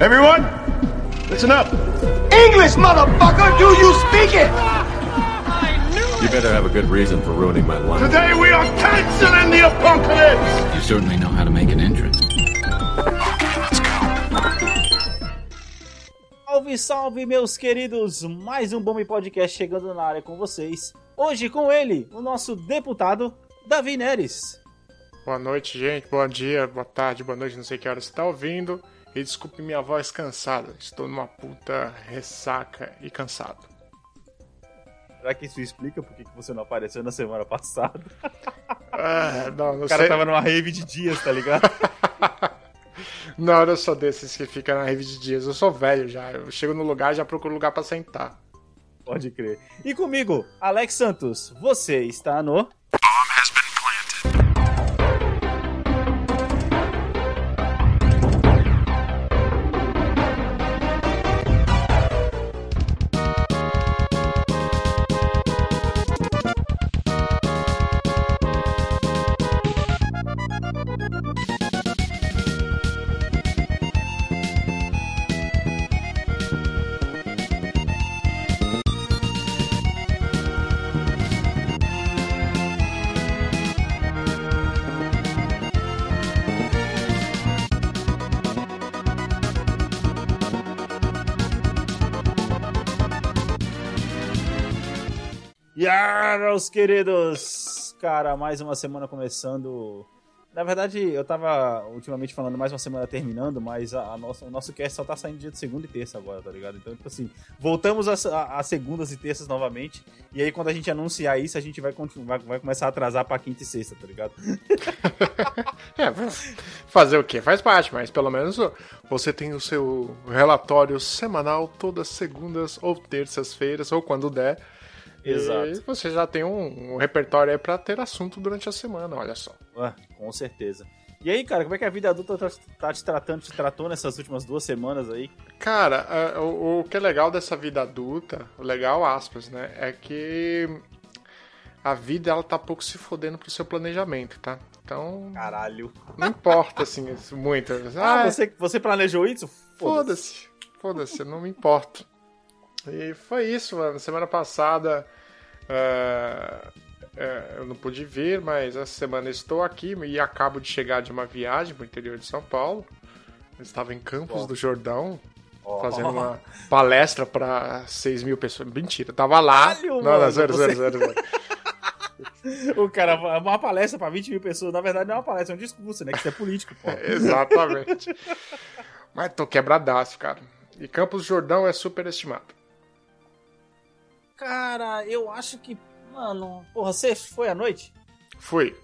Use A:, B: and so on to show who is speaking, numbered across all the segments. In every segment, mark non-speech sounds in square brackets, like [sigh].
A: Everyone, listen up.
B: English, motherfucker! Do you speak it?
C: You better have a good reason for ruining my life.
A: Today we are canceling the apocalypse.
D: You certainly know how to make an entrance.
E: Salve, salve, meus queridos! Mais um Bombe Podcast chegando na área com vocês. Hoje com ele, o nosso deputado Davi Neres.
F: Boa noite, gente. Bom dia, boa tarde, boa noite. Não sei que hora você está ouvindo. E desculpe minha voz cansada. Estou numa puta ressaca e cansado.
E: Será que isso explica por que você não apareceu na semana passada? [laughs]
F: Ah, não, não
E: O cara
F: sei.
E: tava numa rave de dias, tá ligado? [laughs]
F: Não, eu sou desses que fica na rede de dias. Eu sou velho já. Eu chego no lugar e já procuro lugar pra sentar.
E: Pode crer. E comigo, Alex Santos. Você está no. Meus queridos! Cara, mais uma semana começando. Na verdade, eu tava ultimamente falando mais uma semana terminando, mas a, a nossa, o nosso cast só tá saindo dia de segunda e terça agora, tá ligado? Então, tipo assim, voltamos a, a- a segundas e terças novamente. E aí, quando a gente anunciar isso, a gente vai, continuar, vai começar a atrasar pra quinta e sexta, tá ligado? [laughs]
F: É, fazer o quê? Faz parte, mas pelo menos você tem o seu relatório semanal todas segundas ou terças-feiras, ou quando der.
E: Exato.
F: E você já tem um, um repertório aí pra ter assunto durante a semana, olha só.
E: Ah, com certeza. E aí, cara, como é que a vida adulta tá, tá te tratando, te tratou nessas últimas duas semanas aí?
F: Cara, o, o que é legal dessa vida adulta, o legal, aspas, né, é que a vida ela tá pouco se fodendo pro seu planejamento, tá? Então,
E: Caralho.
F: não importa, assim, muito.
E: Ah,
F: Ah,
E: você, você planejou isso?
F: Foda-se, foda-se, não me importo. E foi isso, mano. Semana passada é, é, eu não pude vir, mas essa semana estou aqui e acabo de chegar de uma viagem pro interior de São Paulo. Eu estava em Campos do Jordão, fazendo uma palestra para 6 mil pessoas. Mentira, tava lá.
E: Caralho,
F: não,
E: mano,
F: não, zero,
E: você-
F: zero, zero. [laughs]
E: O cara, uma palestra pra 20 mil pessoas. Na verdade, não é uma palestra, é um discurso, né? Que você é político, pô. [laughs]
F: Exatamente. Mas tô quebradaço, cara. E Campos do Jordão é super estimado.
E: Cara, eu acho que. Mano, porra, você foi à noite?
F: Fui.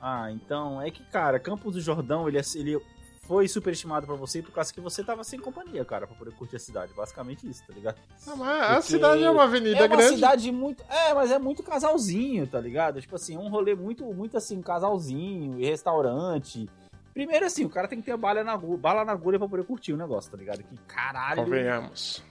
E: Ah, então. É que, cara, Campos do Jordão, ele, é- ele foi superestimado pra você por causa que você tava sem companhia, cara, pra poder curtir a cidade. Basicamente isso, tá ligado?
F: Não, mas a
E: Porque
F: cidade é uma avenida
E: é uma
F: grande.
E: cidade muito. É, mas é muito casalzinho, tá ligado? Tipo assim, é um rolê muito, muito assim, casalzinho e restaurante. Primeiro, assim, o cara tem que ter bala na, agulha- bala na agulha pra poder curtir o negócio, tá ligado? Que caralho,
F: Convenhamos.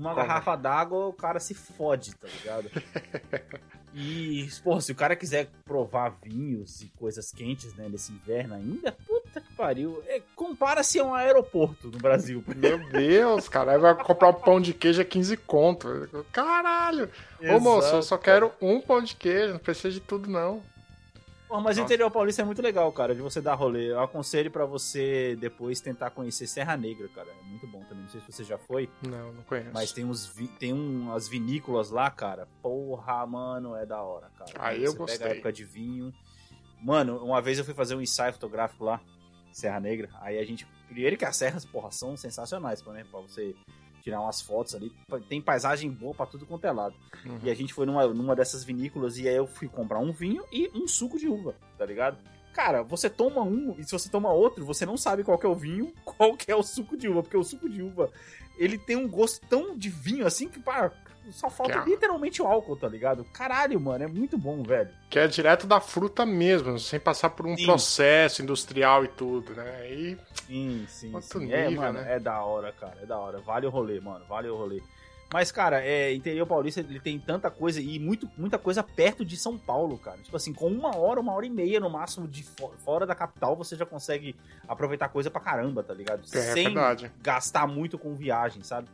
E: Uma
F: Conven-
E: garrafa d'água, o cara se fode, tá ligado? [laughs] E, porra, se o cara quiser provar vinhos e coisas quentes, né, nesse inverno ainda, puta que pariu. É, Compara-se a um aeroporto no Brasil. [laughs]
F: Meu Deus, cara. Aí vai comprar um pão de queijo a 15 conto. Caralho. Ô, moço, eu só
E: Exato,
F: quero um pão de queijo. Não precisa de tudo, não.
E: Porra, mas o interior paulista é muito legal, cara, de você dar rolê. Eu aconselho pra você depois tentar conhecer Serra Negra, cara. É muito bom também. Não sei se você já foi,
F: Não, não conheço.
E: mas tem uns vi- tem umas vinícolas lá, cara. Porra, mano, é da hora, cara.
F: Aí eu
E: você
F: gostei.
E: pega a época de vinho. Mano, uma vez eu fui fazer um ensaio fotográfico lá, Serra Negra. Aí a gente. Primeiro que as serras, porra, são sensacionais, né? Pra você tirar umas fotos ali. Tem paisagem boa pra tudo quanto é lado.
F: Uhum.
E: E a gente foi numa, numa dessas vinícolas e aí eu fui comprar um vinho e um suco de uva, tá ligado? Cara, você toma um e se você toma outro, você não sabe qual que é o vinho, [laughs] qual que é o suco de uva, porque o suco de uva, ele tem um gosto tão de vinho assim que, pá, só falta
F: é-
E: literalmente o álcool, tá ligado? Caralho, mano, é muito bom, velho.
F: Que é direto da fruta mesmo, sem passar por um
E: Sim.
F: processo industrial e tudo, né? E
E: Sim, sim,
F: Quanto
E: sim. É,
F: nível,
E: mano,
F: né?
E: é da hora, cara, é da hora. Vale o rolê, mano, vale o rolê. Mas, cara, é, interior paulista ele tem tanta coisa e muito, muita coisa perto de São Paulo, cara. Tipo assim, com uma hora, uma hora e meia no máximo de fo- fora da capital, você já consegue aproveitar coisa pra caramba, tá ligado?
F: É,
E: Sem
F: verdade.
E: gastar muito com viagem, sabe?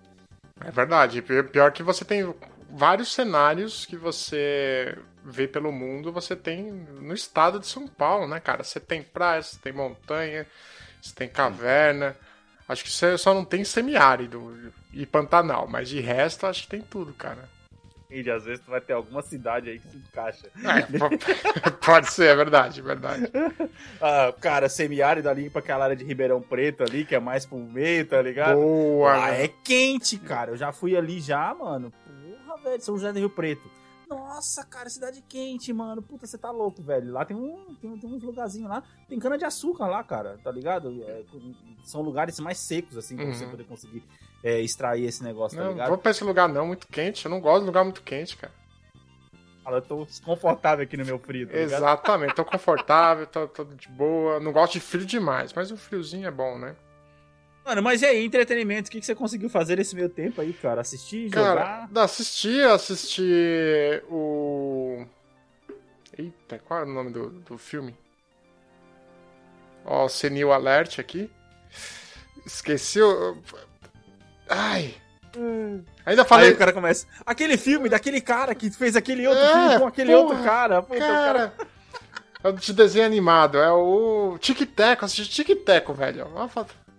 F: É verdade. Pi- Pior que você tem vários cenários que você vê pelo mundo, você tem no estado de São Paulo, né, cara? Você tem praia, você tem montanha, você tem caverna. Acho que você só não tem semiárido e Pantanal, mas de resto acho que tem tudo, cara.
E: E às vezes tu vai ter alguma cidade aí que se encaixa.
F: É, po- [laughs] pode ser, é verdade, é verdade. [laughs]
E: Ah, cara, semiárido ali pra aquela área de Ribeirão Preto ali, que é mais pro meio, tá ligado?
F: Boa,
E: Ah,
F: né?
E: é quente, cara. Eu já fui ali já, mano. Porra, velho, São José do Rio Preto. Nossa, cara, cidade quente, mano. Puta, você tá louco, velho. Lá tem, um, tem, tem uns lugarzinhos lá. Tem cana de açúcar lá, cara, tá ligado? É, são lugares mais secos, assim, pra
F: Uhum.
E: você poder conseguir é, extrair esse negócio, tá
F: Não,
E: ligado?
F: vou pra esse lugar não, muito quente. Eu não gosto de lugar muito quente, cara.
E: Fala, Eu tô desconfortável aqui no meu frio, tá?
F: Exatamente, tô confortável, tô, tô de boa. Não gosto de frio demais, mas o friozinho é bom, né?
E: Mano, mas e aí, entretenimento? O que, que você conseguiu fazer nesse meio tempo aí, cara? Assistir,
F: Cara,
E: jogar?
F: assisti, assisti o. Eita, qual é o nome do, do filme? Ó, o Senil Alert aqui. Esqueci o. Ai! Ainda
E: Aí
F: falei.
E: o cara começa. Aquele filme daquele cara que fez aquele outro
F: É,
E: filme com aquele
F: porra,
E: outro cara. Puta, o cara
F: Cara, é o de desenho animado, é o Tic Teco, assisti Tic Teco, velho.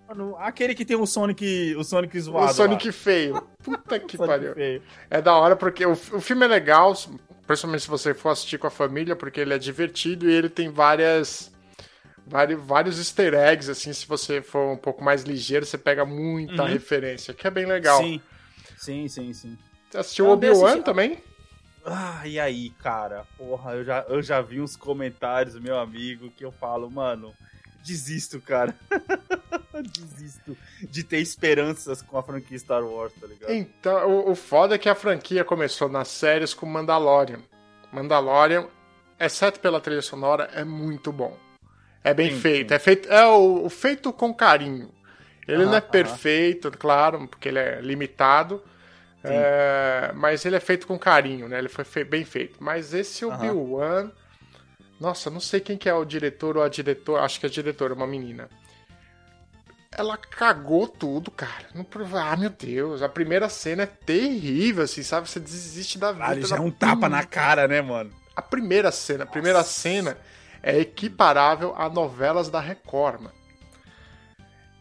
E: Mano, aquele que tem o Sonic, o Sonic zoado.
F: O Sonic
E: lá.
F: feio. Puta [laughs] que
E: Sonic
F: pariu.
E: feio.
F: É da hora porque o, o filme é legal, principalmente se você for assistir com a família, porque ele é divertido e ele tem várias. Vários, vários easter eggs, assim, se você for um pouco mais ligeiro, você pega muita
E: Uhum.
F: referência, que é bem legal.
E: Sim. Sim, sim, sim.
F: Você assistiu Obi-Wan também?
E: Ah, e aí, cara? Porra, eu já, eu já vi uns comentários meu amigo que eu falo, mano, desisto, cara. [laughs] desisto de ter esperanças com a franquia Star Wars, tá ligado?
F: Então, o, o foda é que a franquia começou nas séries com Mandalorian. Mandalorian, exceto pela trilha sonora, é muito bom. É bem
E: Sim,
F: feito.
E: sim.
F: É feito é o, o feito com carinho. Ele
E: Aham,
F: não é
E: aham.
F: perfeito, claro, porque ele é limitado. é, mas ele é feito com carinho, né? Ele foi fe- bem feito. Mas esse. Obi-Wan. Nossa, não sei quem que é o diretor ou a diretora. Acho que é a diretora, uma menina. Ela cagou tudo, cara. Não, ah, meu Deus. A primeira cena é terrível, assim, sabe? Você desiste da vida.
E: Ah, ele já é um tapa na cara, né, mano?
F: a primeira cena, a primeira cena é equiparável a novelas da Record, mano.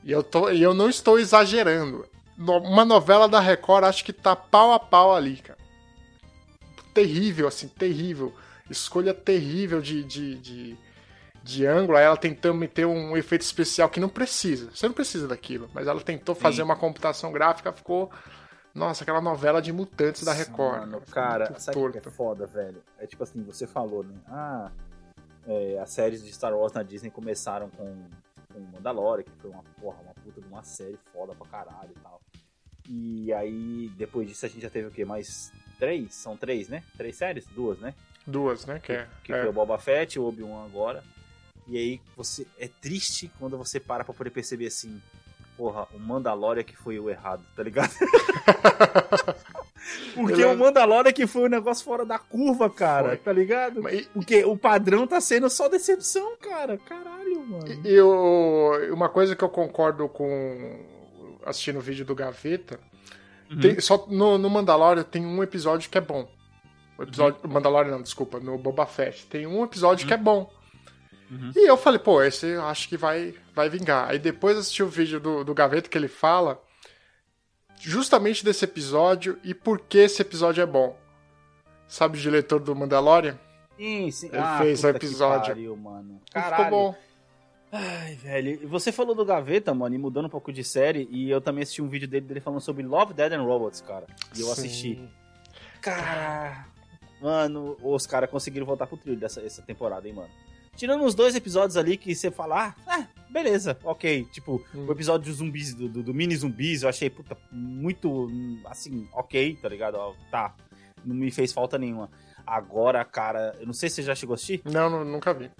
F: E eu, tô, eu não estou exagerando. Uma novela da Record acho que tá pau a pau ali, cara. Terrível, assim, terrível. Escolha terrível de, de, de, de ângulo. Aí ela tentando meter um efeito especial que não precisa. Você não precisa daquilo. Mas ela tentou fazer uma computação gráfica, ficou. Nossa, aquela novela de mutantes da Record.
E: Mano, cara, sabe que é foda, velho? É tipo assim, você falou, né? Ah, é, as séries de Star Wars na Disney começaram com, com Mandalorian, que foi uma porra, uma puta de uma série foda pra caralho e tal. E aí, depois disso, a gente já teve o quê? Mais três? São três, né? Três séries? Duas, né?
F: Duas, né? Que é,
E: Que
F: é.
E: foi o Boba Fett, o Obi-Wan agora. E aí, você é triste quando você para pra poder perceber assim, porra, o Mandalorian que foi o errado, tá ligado? [laughs] Porque
F: é-
E: o Mandalorian que foi o negócio fora da curva, cara,
F: Foi.
E: tá ligado?
F: Mas-
E: Porque o padrão tá sendo só decepção, cara. Caralho, mano.
F: E eu, uma coisa que eu concordo com assistindo o vídeo do Gaveta,
E: Uhum.
F: tem- só no, no Mandalorian tem um episódio que é bom. O episódio,
E: Uhum.
F: Mandalorian não, desculpa, no Boba Fett. Tem um episódio que é bom.
E: Uhum.
F: E eu falei, pô, esse eu acho que vai, vai vingar. Aí depois assisti o vídeo do, do Gaveta que ele fala justamente desse episódio e por que esse episódio é bom. Sabe o diretor do Mandalorian?
E: Sim, sim.
F: Ele
E: Ah,
F: fez o episódio.
E: pariu, mano. Caralho.
F: Ficou bom.
E: Ai, velho. Você falou do Gaveta, mano, e mudando um pouco de série, e eu também assisti um vídeo dele, dele falando sobre Love, Dead and Robots, cara. E eu
F: Sim.
E: assisti. Cara. Mano, os caras conseguiram voltar pro trilho dessa essa temporada, hein, mano. Tirando os dois episódios ali que você fala, ah, é, beleza, ok. Tipo,
F: Hum.
E: o episódio dos zumbis, do, do- do mini zumbis, eu achei, puta, muito, assim, ok, tá ligado? Ó, Tá, não me fez falta nenhuma. Agora, cara, eu não sei se você já chegou a assistir.
F: Não, nu- nunca vi.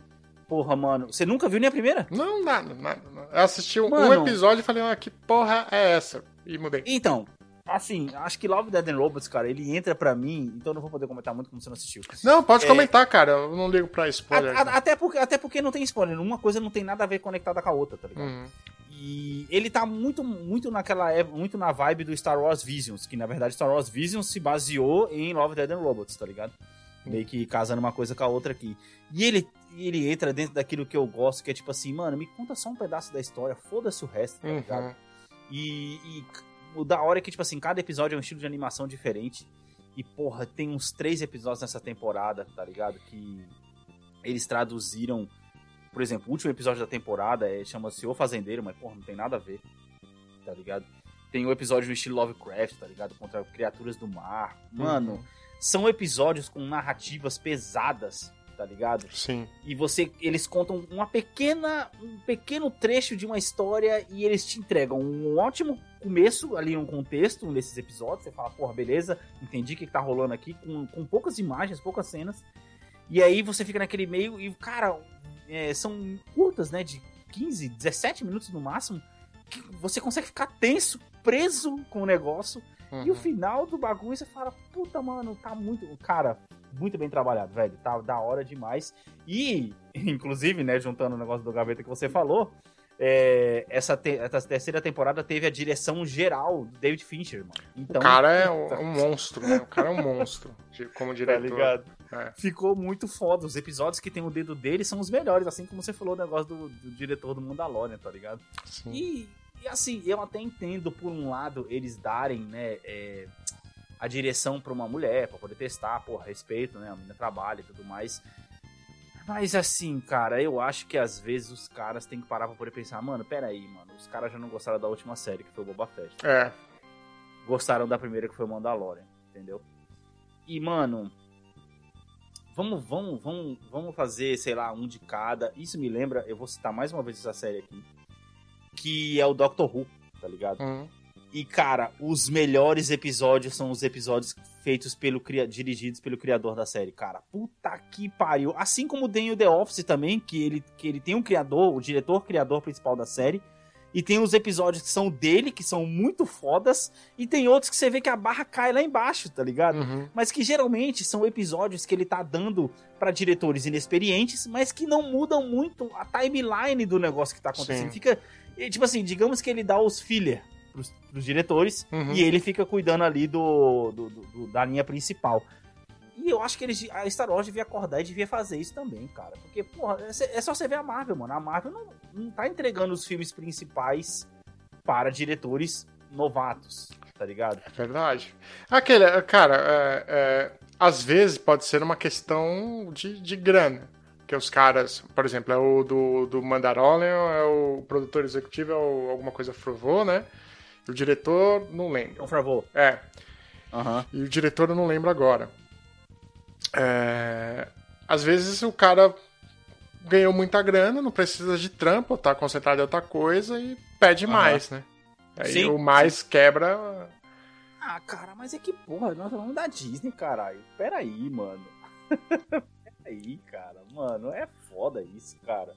E: Porra, mano, você nunca viu nem a primeira?
F: Não, nada, nada. nada. Eu assisti um, um
E: Mano.
F: episódio e falei, ah, que porra é essa? E mudei.
E: Então, Assim, acho que Love, Dead and Robots, cara, ele entra pra mim, então eu não vou poder comentar muito como você não assistiu.
F: Não, pode
E: É.
F: comentar, cara. Eu não ligo pra
E: A-
F: spoiler.
E: a- até, porque, até porque não tem spoiler, uma coisa não tem nada a ver conectada com a outra, tá ligado?
F: Uhum.
E: E ele tá muito, muito naquela é- muito na vibe do Star Wars Visions, que na verdade Star Wars Visions se baseou em Love, Dead and Robots, tá ligado? Meio que casando uma coisa com a outra aqui. E ele, ele entra dentro daquilo que eu gosto, que é tipo assim, mano, me conta só um pedaço da história, foda-se o resto, tá ligado?
F: Uhum.
E: E, e o da hora é que, tipo assim, cada episódio é um estilo de animação diferente. E, porra, tem uns três episódios nessa temporada, tá ligado? Que eles traduziram. Por exemplo, o último episódio da temporada é, chama-se O Fazendeiro, mas, porra, não tem nada a ver, tá ligado? Tem o episódio no estilo Lovecraft, tá ligado? Contra criaturas do mar. Mano,
F: Uhum.
E: são episódios com narrativas pesadas, tá ligado?
F: Sim.
E: e você eles contam uma pequena um pequeno trecho de uma história e eles te entregam um ótimo começo ali um contexto nesses episódios você fala porra beleza entendi o que, que tá rolando aqui com, com poucas imagens poucas cenas e aí você fica naquele meio e cara é, são curtas né de 15 17 minutos no máximo que você consegue ficar tenso preso com o negócio e o
F: Uhum.
E: final do bagulho você fala, puta, mano, tá muito. Cara, muito bem trabalhado, velho. Tá da hora demais. E, [laughs] inclusive, né, juntando o negócio do gaveta que você falou, é, essa, te- essa terceira temporada teve a direção geral do David Fincher, mano. Então,
F: O cara é um, um monstro, né? O cara é um monstro como
E: tá
F: diretor.
E: ligado?
F: É.
E: Ficou muito foda. Os episódios que tem o dedo dele são os melhores, assim como você falou o negócio do, do diretor do Mandalorian, tá ligado?
F: Sim.
E: E, e, assim, eu até entendo, por um lado, eles darem, né, é, a direção pra uma mulher, pra poder testar, porra, respeito, né, a menina trabalha e tudo mais. Mas assim, cara, eu acho que às vezes os caras têm que parar pra poder pensar, mano, peraí, mano, os caras já não gostaram da última série, que foi o Boba Fett.
F: É.
E: Gostaram da primeira, que foi o Mandalorian, entendeu? E, mano, vamos, vamos, vamos, vamos fazer, sei lá, um de cada. Isso me lembra, eu vou citar mais uma vez essa série aqui, que é o Doctor Who, tá ligado?
F: Uhum.
E: E, cara, os melhores episódios são os episódios feitos pelo dirigidos pelo criador da série, cara. Puta que pariu. Assim como tem o The Office também, que ele, que ele tem um criador, o diretor criador principal da série. E tem os episódios que são dele, que são muito fodas. E tem outros que você vê que a barra cai lá embaixo, tá ligado?
F: Uhum.
E: Mas que geralmente são episódios que ele tá dando pra diretores inexperientes, mas que não mudam muito a timeline do negócio que tá acontecendo.
F: Sim.
E: Fica, eh, tipo assim, digamos que ele dá os filler pros, pros diretores
F: Uhum.
E: e ele fica cuidando ali do, do- do- do- da linha principal. E eu acho que eles, a Star Wars devia acordar e devia fazer isso também, cara. Porque, porra, é, é só você ver a Marvel, mano. A Marvel não, não tá entregando os filmes principais para diretores novatos, tá ligado?
F: É verdade. Aquele, cara, é, é, às vezes pode ser uma questão de, de grana. Que os caras, por exemplo, é o do, do Mandalorian, é o produtor executivo, é o, alguma coisa Frovô, né? E o diretor, não lembro.
E: Por favor.
F: É,
E: Aham.
F: e o diretor eu não lembro agora. É, às vezes o cara ganhou muita grana, não precisa de trampo, tá concentrado em outra coisa e pede
E: Aham.
F: mais, né? Aí
E: Sim,
F: o mais quebra.
E: Ah, cara, mas é que porra, nós falamos da Disney, caralho. Pera aí, mano. [laughs] Peraí, cara. Mano, é foda isso, cara.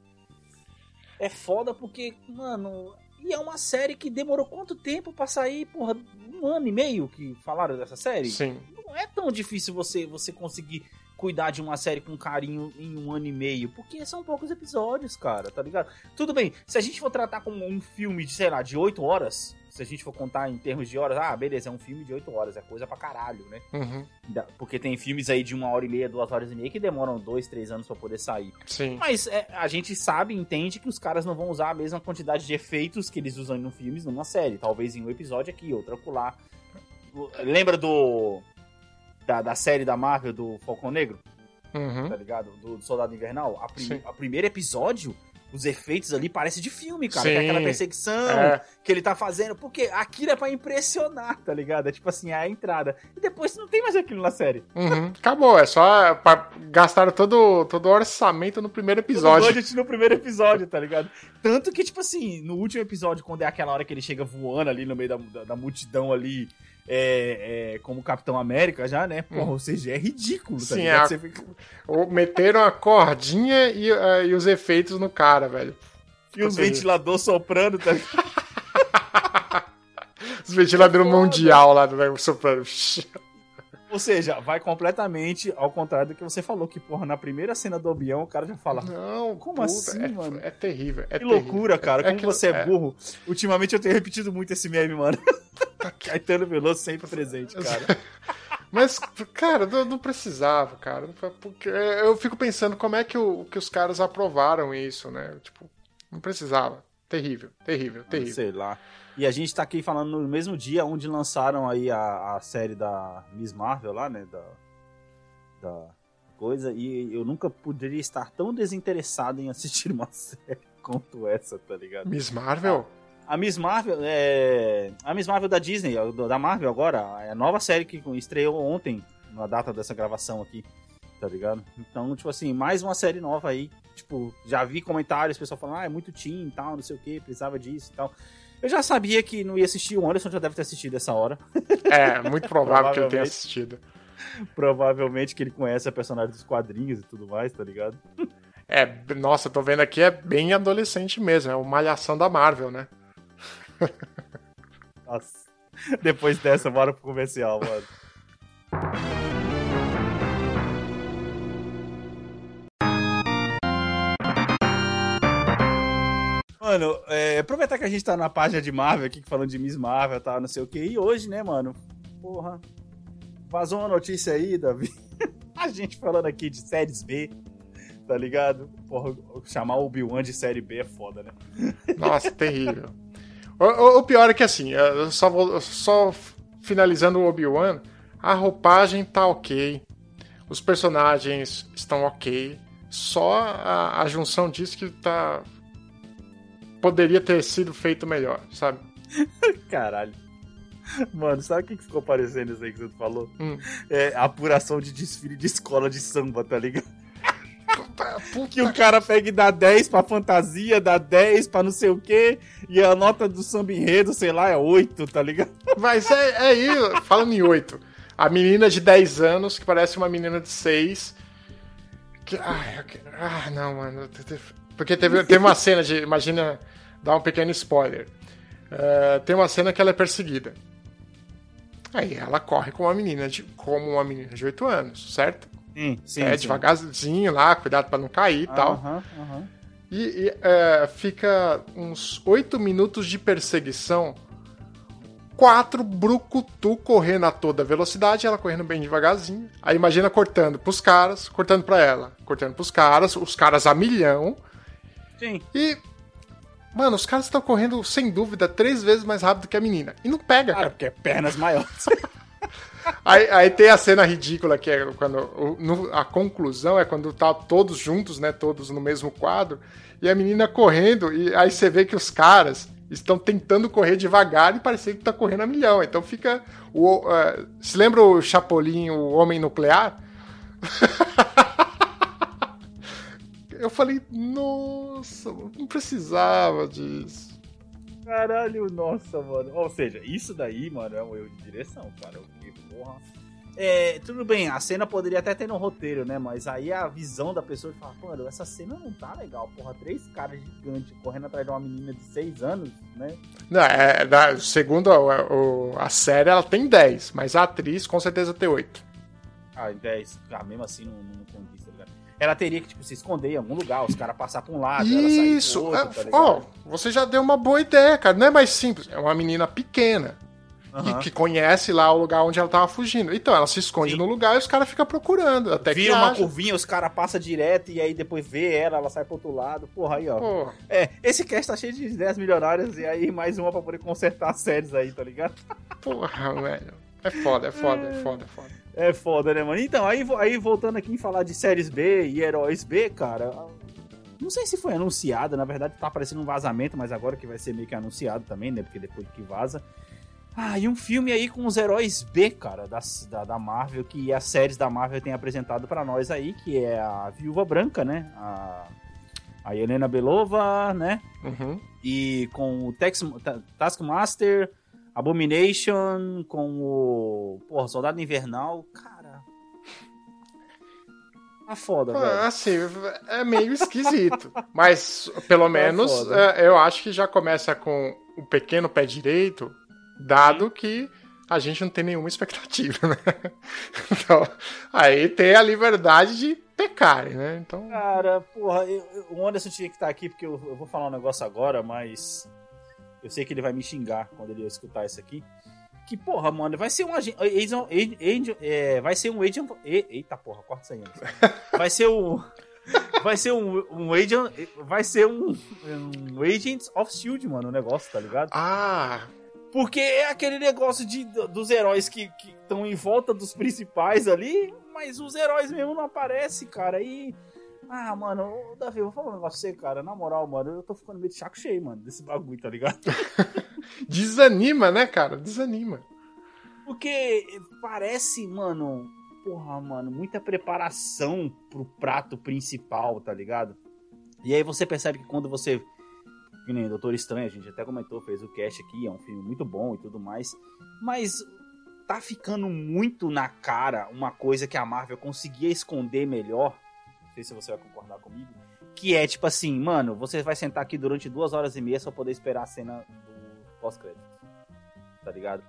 E: É foda porque, mano. E é uma série que demorou quanto tempo pra sair? Porra, um ano e meio que falaram dessa série?
F: Sim.
E: Não é tão difícil você, você conseguir cuidar de uma série com carinho em um ano e meio, porque são poucos episódios, cara, tá ligado? Tudo bem, se a gente for tratar como um filme de, sei lá, de 8 horas, se a gente for contar em termos de horas, ah, beleza, é um filme de 8 horas, é coisa pra caralho, né?
F: Uhum.
E: Porque tem filmes aí de uma hora e meia, duas horas e meia que demoram dois, três anos pra poder sair.
F: Sim.
E: Mas é, a gente sabe, entende que os caras não vão usar a mesma quantidade de efeitos que eles usam em um filmes numa série. Talvez em um episódio aqui, outro acolá. Lembra do. Da, da série da Marvel do Falcão Negro?
F: Uhum.
E: Tá ligado? Do, do Soldado Invernal? A, a primeiro episódio, os efeitos ali parecem de filme, cara.
F: Sim.
E: É aquela perseguição
F: É,
E: que ele tá fazendo. Porque aquilo é pra impressionar, tá ligado? É tipo assim, é a entrada. E depois não tem mais aquilo na série.
F: uhum. Acabou, é só pra... gastaram todo, todo o orçamento no primeiro
E: Todo
F: episódio.
E: budget no primeiro episódio, tá ligado? Tanto que, tipo assim, no último episódio, quando é aquela hora que ele chega voando ali no meio da, da, da multidão ali, é, é, como Capitão América já, né? Porra, ou seja, é ridículo, tá
F: Sim,
E: ligado?
F: é a-
E: Você fica-
F: Meteram a cordinha e, eh, e os efeitos no cara, velho.
E: E os ventiladores soprando, tá ligado? [laughs]
F: Os ventiladores mundial lá do soprando.
E: Ou seja, vai completamente ao contrário do que você falou, que, porra, na primeira cena do Obião, o cara já fala.
F: Não,
E: como
F: puta,
E: assim,
F: é,
E: mano?
F: É terrível. É
E: que loucura,
F: terrível.
E: cara.
F: É
E: Como
F: aquilo-
E: você é
F: é.
E: burro. Ultimamente eu tenho repetido muito esse meme, mano. Caetano Veloso sempre presente, cara. [laughs]
F: Mas, cara, não, não precisava, cara. Porque eu fico pensando como é que, o- que os caras aprovaram isso, né? Tipo, não precisava. Terrível, terrível, terrível.
E: Sei lá. E a gente tá aqui falando no mesmo dia onde lançaram aí a, a série da Miss Marvel lá, né? Da, da coisa. E eu nunca poderia estar tão desinteressado em assistir uma [laughs] série quanto essa, tá ligado?
F: Miss Marvel?
E: A Miss Marvel é. A Miss Marvel da Disney, a da Marvel agora, é a nova série que estreou ontem, na data dessa gravação aqui, tá ligado? Então, tipo assim, mais uma série nova aí. Tipo, já vi comentários, pessoal falando, ah, é muito teen e tal, não sei o que, precisava disso e tal. Eu já sabia que não ia assistir, o Anderson já deve ter assistido essa hora.
F: É, muito provável que ele tenha assistido.
E: Provavelmente que ele conhece a personagem dos quadrinhos e tudo mais, tá ligado?
F: É, nossa, tô vendo aqui, é bem adolescente mesmo. É o Malhação da Marvel, né?
E: Nossa. Depois dessa, bora pro comercial, mano. Mano, é, aproveitar que a gente tá na página de Marvel aqui, falando de Miss Marvel e tal, não sei o que. E hoje, né, mano? Porra. Vazou uma notícia aí, Davi. [laughs] a gente falando aqui de séries B, tá ligado? Porra, chamar o Obi-Wan de série B é foda, né?
F: Nossa, terrível. O, o- o pior é que assim, eu só, vou, só finalizando o Obi-Wan, a roupagem tá ok, os personagens estão ok, só a, a junção disso que tá. Poderia ter sido feito melhor, sabe? [laughs]
E: Caralho. Mano, sabe o que ficou parecendo isso aí que você falou?
F: Hum.
E: É apuração de desfile de escola de samba, tá ligado?
F: Puta
E: Que o cara pega e dá 10 pra fantasia, dá 10 pra não sei o quê, e a nota do samba enredo, sei lá, é 8, tá ligado?
F: Mas é, é aí, falando em oito. A menina de 10 anos, que parece uma menina de 6. Que, ai, eu que- ah, não, mano. Porque teve, teve uma cena de. Imagina, dar um pequeno spoiler. Eh, tem uma cena que ela é perseguida. Aí ela corre com uma menina de, como uma menina de 8 anos, certo?
E: Sim, sim.
F: é, devagarzinho lá, cuidado pra não cair e tal.
E: Aham, aham.
F: E, e, é, fica uns oito minutos de perseguição. Quatro brucutu correndo a toda velocidade, ela correndo bem devagarzinho. Aí imagina cortando pros caras, cortando pra ela, cortando pros caras, os caras a milhão.
E: Sim.
F: E. Mano, os caras estão correndo, sem dúvida, três vezes mais rápido que a menina. E não pega,
E: Cara,
F: cara.
E: porque é pernas maiores. [laughs] [laughs]
F: Aí, aí tem a cena ridícula que é quando. no- a conclusão é quando tá todos juntos, né? Todos no mesmo quadro. E a menina correndo, e aí você vê que os caras estão tentando correr devagar e parecia que tá correndo a milhão. Então fica. O, eh, se lembra o Chapolin, o Homem Nuclear? [laughs] Eu falei, nossa, não precisava disso.
E: Caralho, nossa, mano. Ou seja, isso daí, mano, é um erro de direção, cara. Que porra. É, tudo bem, a cena poderia até ter no roteiro, né? Mas aí a visão da pessoa que fala, mano, essa cena não tá legal, porra. Três caras gigantes correndo atrás de uma menina de seis anos, né?
F: Não, é, da- segundo a, o- a série, ela tem 10, mas a atriz com certeza tem 8.
E: Ah, 10. Ah, mesmo assim não, não condiz? Ela teria que, tipo, se esconder em algum lugar, os caras passar pra um lado, ela sair
F: Isso!
E: pro outro,
F: é,
E: tá
F: você já deu uma boa ideia, cara. Não é mais simples. É uma menina pequena. que-
E: Aham.
F: Que, conhece lá o lugar onde ela tava fugindo. Então, ela se esconde
E: Sim.
F: no lugar e os caras ficam procurando. Até
E: Vira
F: que
E: uma
F: acha.
E: curvinha, os caras passam direto e aí depois vê ela, ela sai pro outro lado. Porra, aí, ó.
F: Pô,
E: É, esse cast tá cheio de ideias milionárias e aí mais uma pra poder consertar as séries aí, tá ligado?
F: porra, velho. É foda, é foda, é foda, é foda.
E: É foda, né, mano? Então, aí, aí voltando aqui em falar de séries B e heróis B, cara. Não sei se foi anunciado, na verdade tá aparecendo um vazamento, mas agora que vai ser meio que anunciado também, né? Porque depois que vaza. Ah, e um filme aí com os heróis B, cara, das- da, da Marvel, que as séries da Marvel têm apresentado pra nós aí, que é a Viúva Branca, né? A, a Helena Belova, né?
F: Uhum.
E: E com o Tex, Ta- Taskmaster, Abomination, com o. Porra, Soldado Invernal. Cara. Tá foda,
F: Ah,
E: velho.
F: assim, é meio esquisito. Mas, pelo menos,
E: foda.
F: é, eu acho que já começa com o pequeno pé direito Dado que a gente não tem nenhuma expectativa, né? [laughs] Então, aí tem a liberdade de pecarem, né? Então.
E: Cara, porra, eu, eu, o Anderson tinha que estar aqui porque eu, eu, vou falar um negócio agora, mas eu sei que ele vai me xingar quando ele escutar isso aqui. Que, porra, mano, vai ser um agente. É, vai ser um agent. Eita porra, corta isso aí. Vai ser um. Vai ser um, um agent. Vai ser um, um Agents of Shield, mano, o negócio, tá ligado?
F: Ah,
E: porque é aquele negócio de, dos heróis que estão em volta dos principais ali, mas os heróis mesmo não aparecem, cara. E. Ah, mano, Davi, eu vou falar um negócio pra você, cara. Na moral, mano, eu tô ficando meio de chaco cheio, mano, desse bagulho, tá ligado? [laughs]
F: Desanima, né, cara? Desanima.
E: Porque parece, mano, porra, mano, muita preparação pro prato principal, tá ligado? E aí você percebe que quando você que nem Doutor Estranho, a gente até comentou, fez o cast aqui, é um filme muito bom e tudo mais. Mas tá ficando muito na cara uma coisa que a Marvel conseguia esconder melhor. Não sei se você vai concordar comigo. Que é tipo assim, mano, você vai sentar aqui durante duas horas e meia só poder esperar a cena do pós-crédito. Tá ligado?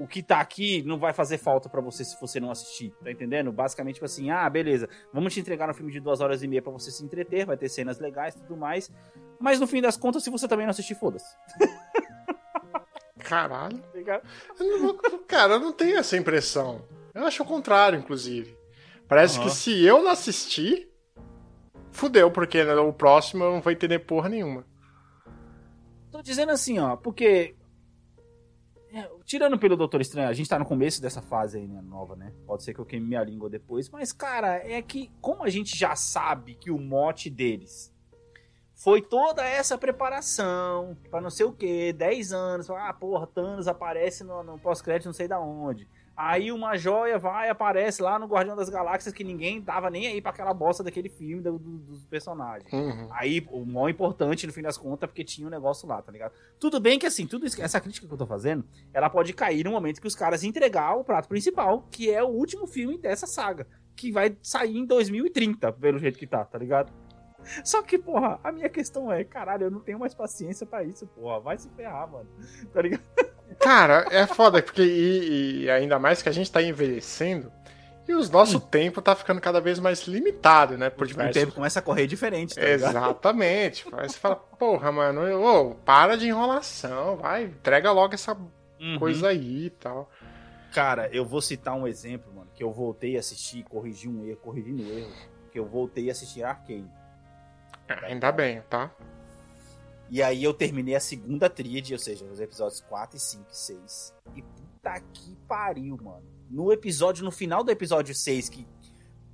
E: o que tá aqui não vai fazer falta para você se você não assistir, tá entendendo? Basicamente, tipo assim, ah, beleza, vamos te entregar um filme de duas horas e meia para você se entreter, vai ter cenas legais e tudo mais, mas no fim das contas, se você também não assistir, foda-se. [laughs]
F: Caralho. Tá eu não, cara, eu não tenho essa impressão. Eu acho o contrário, inclusive. Parece uhum. que se eu não assistir, fudeu, porque o próximo eu não vou entender porra nenhuma.
E: Tô dizendo assim, ó, porque é, tirando pelo Doutor Estranho, a gente tá no começo dessa fase aí, né, nova, né? Pode ser que eu queime minha língua depois, mas, cara, é que, como a gente já sabe que o mote deles foi toda essa preparação para não sei o que, 10 anos, ah, porra, Thanos aparece no, no pós-crédito não sei da onde. Aí uma joia vai aparece lá no Guardião das Galáxias que ninguém tava nem aí para aquela bosta daquele filme do, do, dos personagens.
F: Uhum.
E: Aí o maior importante no fim das contas porque tinha um negócio lá, tá ligado? Tudo bem que assim, tudo isso, essa crítica que eu tô fazendo, ela pode cair no momento que os caras entregar o prato principal, que é o último filme dessa saga, que vai sair em 2030, pelo jeito que tá, tá ligado? Só que, porra, a minha questão é, caralho, eu não tenho mais paciência para isso, porra. Vai se ferrar, mano. Tá ligado?
F: Cara, é foda, porque e, e, ainda mais que a gente tá envelhecendo e o nosso hum. tempo tá ficando cada vez mais limitado, né? Por diversos...
E: O tempo começa a correr diferente, tá
F: Exatamente. Aí você fala, porra, mano, ô, para de enrolação, vai, entrega logo essa uhum. coisa aí e tal.
E: Cara, eu vou citar um exemplo, mano, que eu voltei a assistir, corrigi um erro, corrigindo um erro, que eu voltei a assistir Arcane.
F: Ainda bem, tá?
E: E aí eu terminei a segunda tríade, ou seja, os episódios 4, 5 e 6. E puta que pariu, mano. No episódio, no final do episódio 6, que.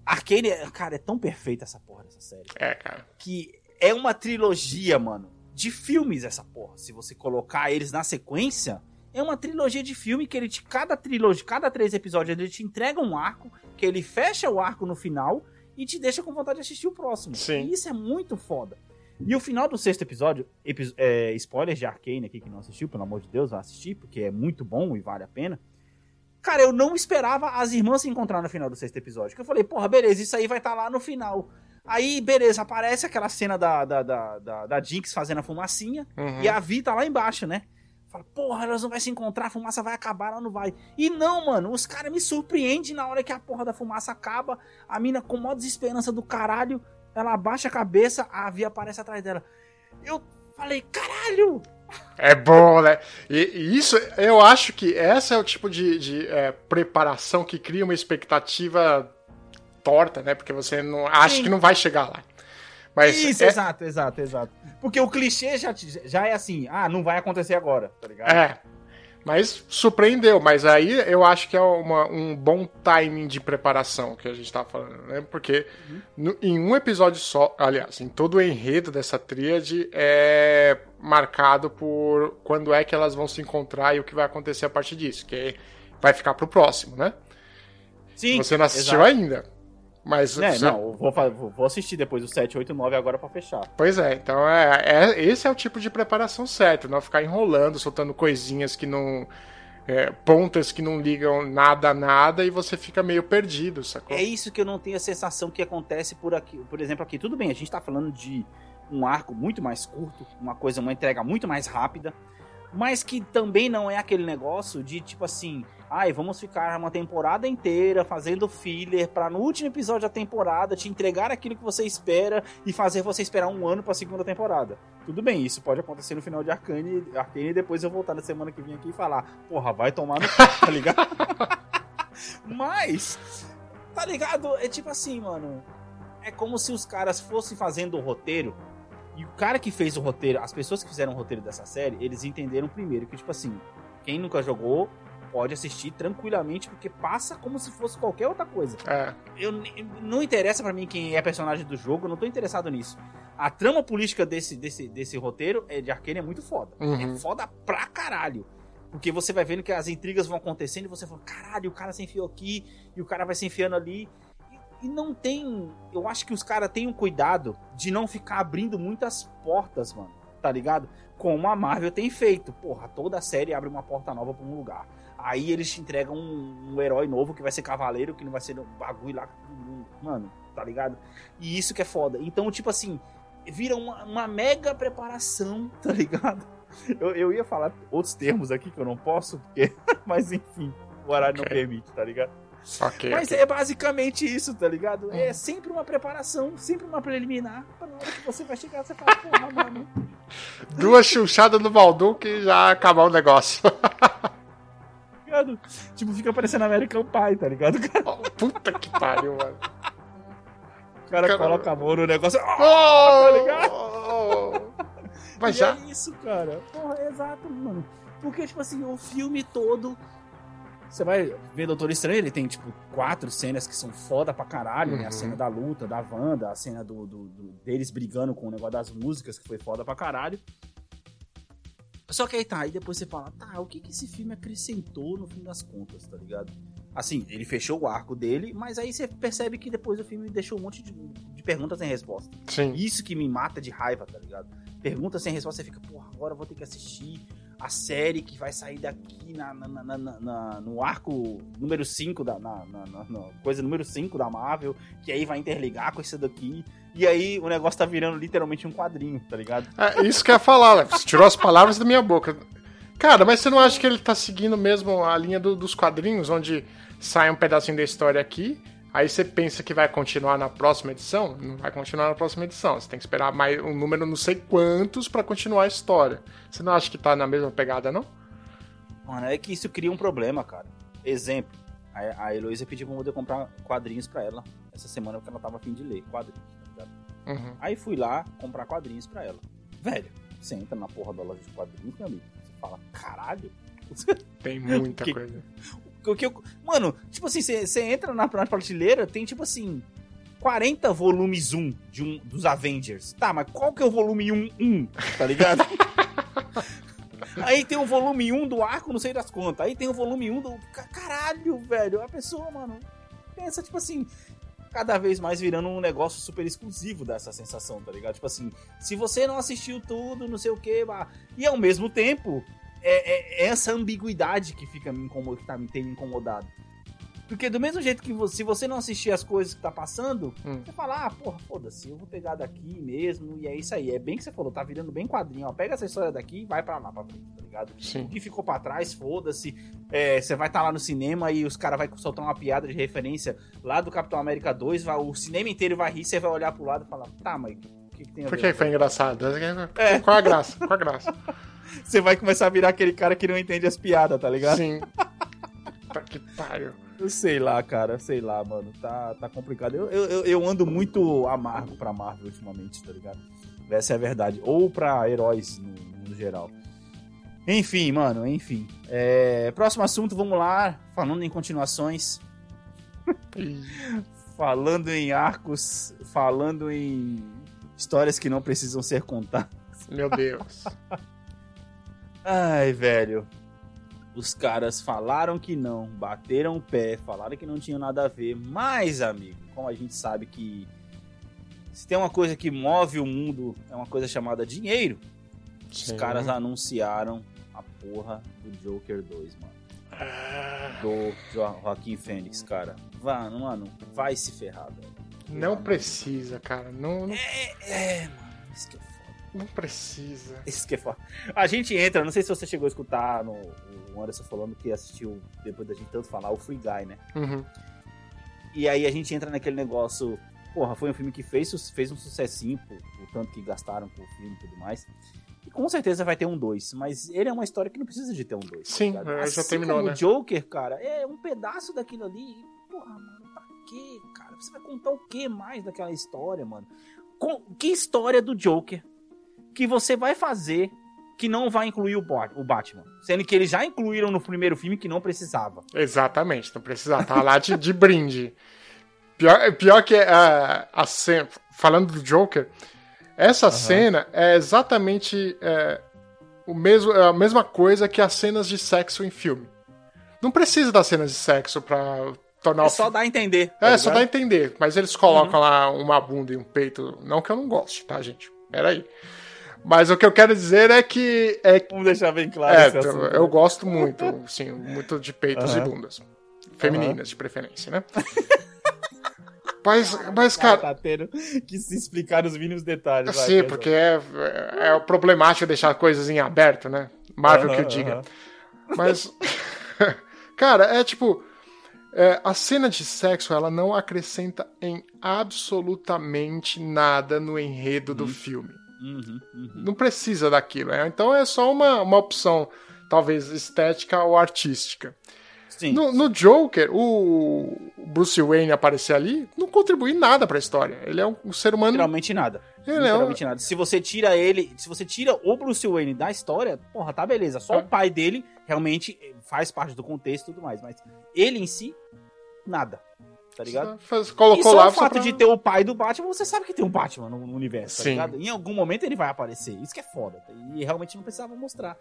E: Arcane, cara, é tão perfeita essa porra dessa série.
F: É, cara.
E: Que é uma trilogia, mano, de filmes essa porra. Se você colocar eles na sequência, é uma trilogia de filme que ele te. Cada trilogia, cada três episódios, ele te entrega um arco, que ele fecha o arco no final e te deixa com vontade de assistir o próximo.
F: Sim.
E: E isso é muito foda. E o final do sexto episódio, epi é, spoilers de Arcane aqui que não assistiu, pelo amor de Deus, vai assistir, porque é muito bom e vale a pena. Cara, eu não esperava as irmãs se encontrar no final do sexto episódio. Que eu falei, porra, beleza, isso aí vai estar tá lá no final. Aí, beleza, aparece aquela cena da, da, da, da, da Jinx fazendo a fumacinha uhum. e a Vi tá lá embaixo, né? Fala, porra, elas não vão se encontrar, a fumaça vai acabar, ela não vai. E não, mano, os caras me surpreendem na hora que a porra da fumaça acaba. A mina com maior desesperança do caralho ela abaixa a cabeça, a Via aparece atrás dela. Eu falei, caralho!
F: É bom, né? E, e isso, eu acho que essa é o tipo de, de é, preparação que cria uma expectativa torta, né? Porque você não acha Sim. que não vai chegar lá.
E: Mas Isso, é... exato, exato, exato. Porque o clichê já, já é assim, ah, não vai acontecer agora, tá ligado?
F: É. Mas surpreendeu, mas aí eu acho que é uma, um bom timing de preparação que a gente tava falando, né? Porque uhum. no, em um episódio só, aliás, em todo o enredo dessa tríade é marcado por quando é que elas vão se encontrar e o que vai acontecer a partir disso, que vai ficar pro próximo, né?
E: Sim.
F: Você não assistiu exato. ainda. Mas
E: é, não, vou, vou assistir depois o 7, 8 9 agora para fechar.
F: Pois é, então é, é, esse é o tipo de preparação certo, não ficar enrolando, soltando coisinhas que não. É, pontas que não ligam nada a nada e você fica meio perdido, sacou?
E: É isso que eu não tenho a sensação que acontece por aqui. Por exemplo, aqui, tudo bem, a gente tá falando de um arco muito mais curto, uma coisa, uma entrega muito mais rápida. Mas que também não é aquele negócio de tipo assim, ai, vamos ficar uma temporada inteira fazendo filler para no último episódio da temporada te entregar aquilo que você espera e fazer você esperar um ano para a segunda temporada. Tudo bem, isso pode acontecer no final de Arcane, Arcane e depois eu voltar na semana que vem aqui e falar, porra, vai tomar no [laughs] tá ligado? Mas, tá ligado? É tipo assim, mano. É como se os caras fossem fazendo o roteiro e o cara que fez o roteiro, as pessoas que fizeram o roteiro dessa série, eles entenderam primeiro que, tipo assim, quem nunca jogou pode assistir tranquilamente, porque passa como se fosse qualquer outra coisa.
F: É.
E: Eu, não interessa para mim quem é personagem do jogo, eu não tô interessado nisso. A trama política desse, desse, desse roteiro é de Arcane é muito foda.
F: Uhum.
E: É foda pra caralho. Porque você vai vendo que as intrigas vão acontecendo e você fala, caralho, o cara se enfiou aqui e o cara vai se enfiando ali. E, não tem. Eu acho que os caras têm um cuidado de não ficar abrindo muitas portas, mano. Tá ligado? Como a Marvel tem feito. Porra, toda a série abre uma porta nova pra um lugar. Aí eles te entregam um, um herói novo que vai ser cavaleiro, que não vai ser um bagulho lá. Mano, tá ligado? E isso que é foda. Então, tipo assim, vira uma, uma mega preparação, [laughs] tá ligado? Eu, eu ia falar outros termos aqui que eu não posso, porque. [laughs] Mas enfim, o horário
F: Ok.
E: não permite, tá ligado?
F: Ok.
E: Mas
F: ok.
E: é basicamente isso, tá ligado? É sempre uma preparação, sempre uma preliminar, pra na hora que você vai chegar, você fala, porra, mano.
F: Duas chuchadas no Baldu que já acabou o negócio.
E: ligado? Tipo, fica parecendo American Pie, tá ligado? Cara,
F: Puta que pariu, mano.
E: o cara
F: Cara-
E: coloca a mão no negócio.
F: Oh,
E: tá ligado?
F: oh. Mas
E: e
F: já.
E: é isso, cara. Porra, é exato, mano. Porque, tipo assim, o filme todo. Você vai ver Doutor Estranho, ele tem, tipo, quatro cenas que são foda pra caralho, né? A
F: Uhum.
E: cena da luta, da Wanda, a cena do, do- do- deles brigando com o negócio das músicas, que foi foda pra caralho. Só que aí tá, aí depois você fala, tá, o que que esse filme acrescentou no fim das contas, tá ligado? Assim, ele fechou o arco dele, mas aí você percebe que depois o filme deixou um monte de, de perguntas sem resposta.
F: Sim.
E: Isso que me mata de raiva, tá ligado? Pergunta sem resposta, você fica, porra, agora eu vou ter que assistir a série que vai sair daqui na, na- na- na- no arco número 5 da. Coisa número 5 da Marvel, que aí vai interligar com esse daqui. E aí o negócio tá virando literalmente um quadrinho, tá ligado?
F: É isso que eu ia falar? Você tirou as palavras da minha boca. Cara, mas você não acha que ele tá seguindo mesmo a linha do- dos quadrinhos, onde sai um pedacinho da história aqui, aí você pensa que vai continuar na próxima edição? Não vai continuar na próxima edição. Você tem que esperar mais um número não sei quantos pra continuar a história. Você não acha que tá na mesma pegada, não?
E: Mano, é que isso cria um problema, cara. Exemplo, a, a Heloísa pediu pra eu comprar quadrinhos pra ela essa semana porque ela tava a fim de ler quadrinhos, tá ligado?
F: Uhum.
E: Aí fui lá comprar quadrinhos pra ela. Velho, você entra na porra da loja de quadrinhos, meu amigo. Você fala, caralho.
F: Tem muita [laughs]
E: Que-
F: coisa.
E: O que eu- Mano, tipo assim, você entra na, na prateleira, tem tipo assim. 40 volumes 1 de um, dos Avengers. Tá, mas qual que é o volume 1 1, tá ligado? [laughs] Aí tem o volume 1 do arco, não sei das contas. Aí tem o volume 1 do. Ca- Caralho, velho. A pessoa, mano, pensa, tipo assim. Cada vez mais virando um negócio super exclusivo dessa sensação, tá ligado? Tipo assim, se você não assistiu tudo, não sei o que, e ao mesmo tempo, é, é essa ambiguidade que fica me incomodando, que tá, me tem me incomodado. Porque do mesmo jeito que você, se você não assistir as coisas que tá passando,
F: Hum.
E: você fala, ah, porra, foda-se, eu vou pegar daqui mesmo, e é isso aí. É bem que você falou, tá virando bem quadrinho, ó. Pega essa história daqui e vai pra lá pra frente, tá ligado? O
F: Sim.
E: que ficou pra trás, foda-se. É, você vai estar lá no cinema e os caras vão soltar uma piada de referência lá do Capitão América 2, vai, o cinema inteiro vai rir, você vai olhar pro lado e falar, tá, mas o que, que tem a
F: Por que foi engraçado?
E: É.
F: Qual a graça? Qual a graça? [laughs]
E: Você vai começar a virar aquele cara que não entende as piadas, tá ligado?
F: Sim. [laughs] Tá que pariu.
E: Eu sei lá, cara, sei lá, mano. Tá, tá complicado. Eu, eu, eu- ando muito amargo pra Marvel ultimamente, tá ligado? Essa é a verdade. Ou pra heróis no, no geral. Enfim, mano, enfim. É, próximo assunto, vamos lá. Falando em continuações, [laughs] falando em arcos, falando em histórias que não precisam ser contadas.
F: Meu Deus. [laughs]
E: Ai, velho. Os caras falaram que não, bateram o pé, falaram que não tinha nada a ver, mas, amigo, como a gente sabe que se tem uma coisa que move o mundo, é uma coisa chamada dinheiro, os
F: Sim.
E: caras anunciaram a porra do Joker 2, mano.
F: Ah,
E: Do Jo- Joaquim Fênix, cara. Vá, mano, vai se ferrar, velho.
F: Não precisa, cara. Não, não-
E: É, mano, isso que é foda.
F: Não precisa. [laughs]
E: Isso que é foda. A gente entra, não sei se você chegou a escutar no, o Anderson falando que assistiu, depois da gente tanto falar, o Free Guy, né?
F: Uhum.
E: E aí a gente entra naquele negócio. Porra, foi um filme que fez, fez um sucessinho, por, por tanto que gastaram com o filme e tudo mais. E com certeza vai ter um 2, mas ele é uma história que não precisa de ter um 2.
F: Sim,
E: tá
F: é, já
E: assim
F: terminou,
E: como
F: né?
E: O Joker, cara, é um pedaço daquilo ali. Porra, mano, pra quê, cara? Você vai contar o que mais daquela história, mano? Com- que história do Joker que você vai fazer que não vai incluir o, Batman? Sendo que eles já incluíram no primeiro filme que não precisava.
F: Exatamente, não precisa. Tá lá de, de brinde. Pior, pior que a, a cena. Falando do Joker, essa cena é exatamente é, o mesmo, é a mesma coisa que as cenas de sexo em filme. Não precisa das cenas de sexo pra tornar
E: É
F: o
E: só dar a entender.
F: É,
E: tá
F: só dá a
E: ligado?
F: entender. Mas eles colocam lá uma bunda e um peito. Não que eu não goste, tá, gente? Peraí. Mas o que eu quero dizer é que. É,
E: Vamos deixar bem claro
F: é, eu
E: né?
F: gosto muito, sim, muito de peitos
E: Aham.
F: e bundas. Femininas, de preferência, né? mas, mas,
E: Cara, tá tendo que se explicar nos mínimos detalhes. vai,
F: Sim, porque é, é problemático deixar coisas em aberto, né? Marvel que
E: Aham,
F: eu diga. Mas, [laughs] cara, é tipo. é, a cena de sexo ela não acrescenta em absolutamente nada no enredo do filme.
E: Uhum, uhum.
F: Não precisa daquilo. né? Então é só uma, uma opção, talvez estética ou artística.
E: Sim.
F: No, no Joker, o Bruce Wayne aparecer ali não contribui nada pra história. Ele é um, um ser humano.
E: Literalmente nada.
F: Ele é um-
E: Literalmente nada. Se você tira ele, se você tira o Bruce Wayne da história, porra, tá beleza. Só
F: É.
E: o pai dele realmente faz parte do contexto e tudo mais. Mas ele em si, nada. Tá ligado?
F: Faz- colocou
E: só
F: lá
E: o
F: só
E: fato
F: pra-
E: de ter o pai do Batman, você sabe que tem um Batman no, no universo, tá
F: Sim.
E: ligado? Em algum momento ele vai aparecer. Isso que é foda. E realmente não precisava mostrar.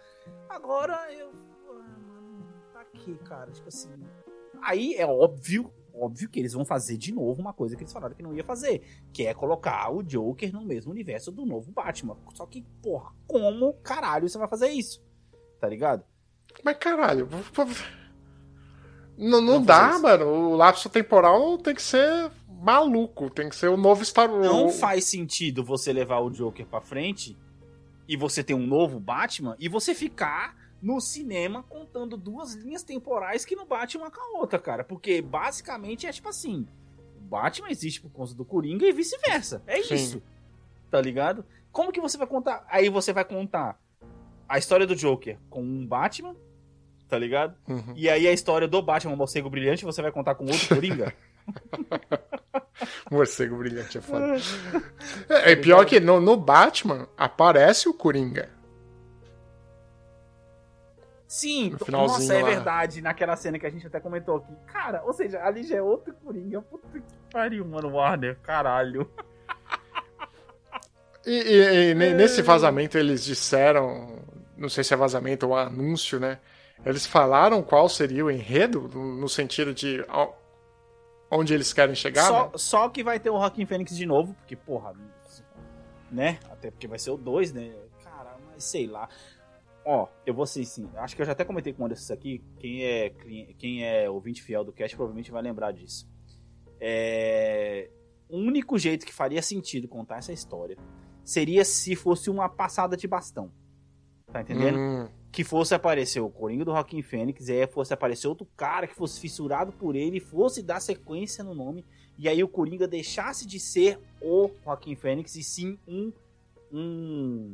E: Agora eu. Ah, mano, tá aqui, cara. Tipo assim. Aí é óbvio, óbvio que eles vão fazer de novo uma coisa que eles falaram que não ia fazer. Que é colocar o Joker no mesmo universo do novo Batman. Só que, porra, como caralho você vai fazer isso? Tá ligado?
F: Mas caralho. Não, não
E: Vamos
F: dá,
E: isso.
F: mano. O lapso temporal tem que ser maluco. Tem que ser o novo Star Wars.
E: Não faz sentido você levar o Joker pra frente e você ter um novo Batman e você ficar no cinema contando duas linhas temporais que não batem uma com a outra, cara. Porque basicamente é tipo assim: o Batman existe por conta do Coringa e vice-versa. É
F: Sim.
E: isso. Tá ligado? Como que você vai contar? Aí você vai contar a história do Joker com um Batman, tá ligado?
F: Uhum.
E: E aí a história do Batman Morcego Brilhante você vai contar com outro Coringa? [laughs]
F: Morcego brilhante é foda. [laughs] É, é pior que no, no Batman aparece o Coringa.
E: Sim, nossa, é
F: lá.
E: verdade. Naquela cena que a gente até comentou aqui. Cara, ou seja, ali já é outro Coringa. Puta que pariu, mano, Warner. Caralho.
F: E, e- e ne- nesse vazamento eles disseram, não sei se é vazamento ou anúncio, né? Eles falaram qual seria o enredo, no sentido de onde eles querem chegar,
E: Só,
F: né?
E: só que vai ter o Rockin' Fênix de novo, porque, porra, né? Até porque vai ser o 2, né? Cara, mas sei lá. Ó, eu vou ser assim, acho que eu já até comentei com Anderson isso aqui. Quem é, quem é ouvinte fiel do cast provavelmente vai lembrar disso. É... O único jeito que faria sentido contar essa história seria se fosse uma passada de bastão. Tá entendendo?
F: Hum,
E: que fosse aparecer o Coringa do Rockin' Fênix, e aí fosse aparecer outro cara que fosse fissurado por ele, fosse dar sequência no nome, e aí o Coringa deixasse de ser o Rockin' Fênix, e sim um, um,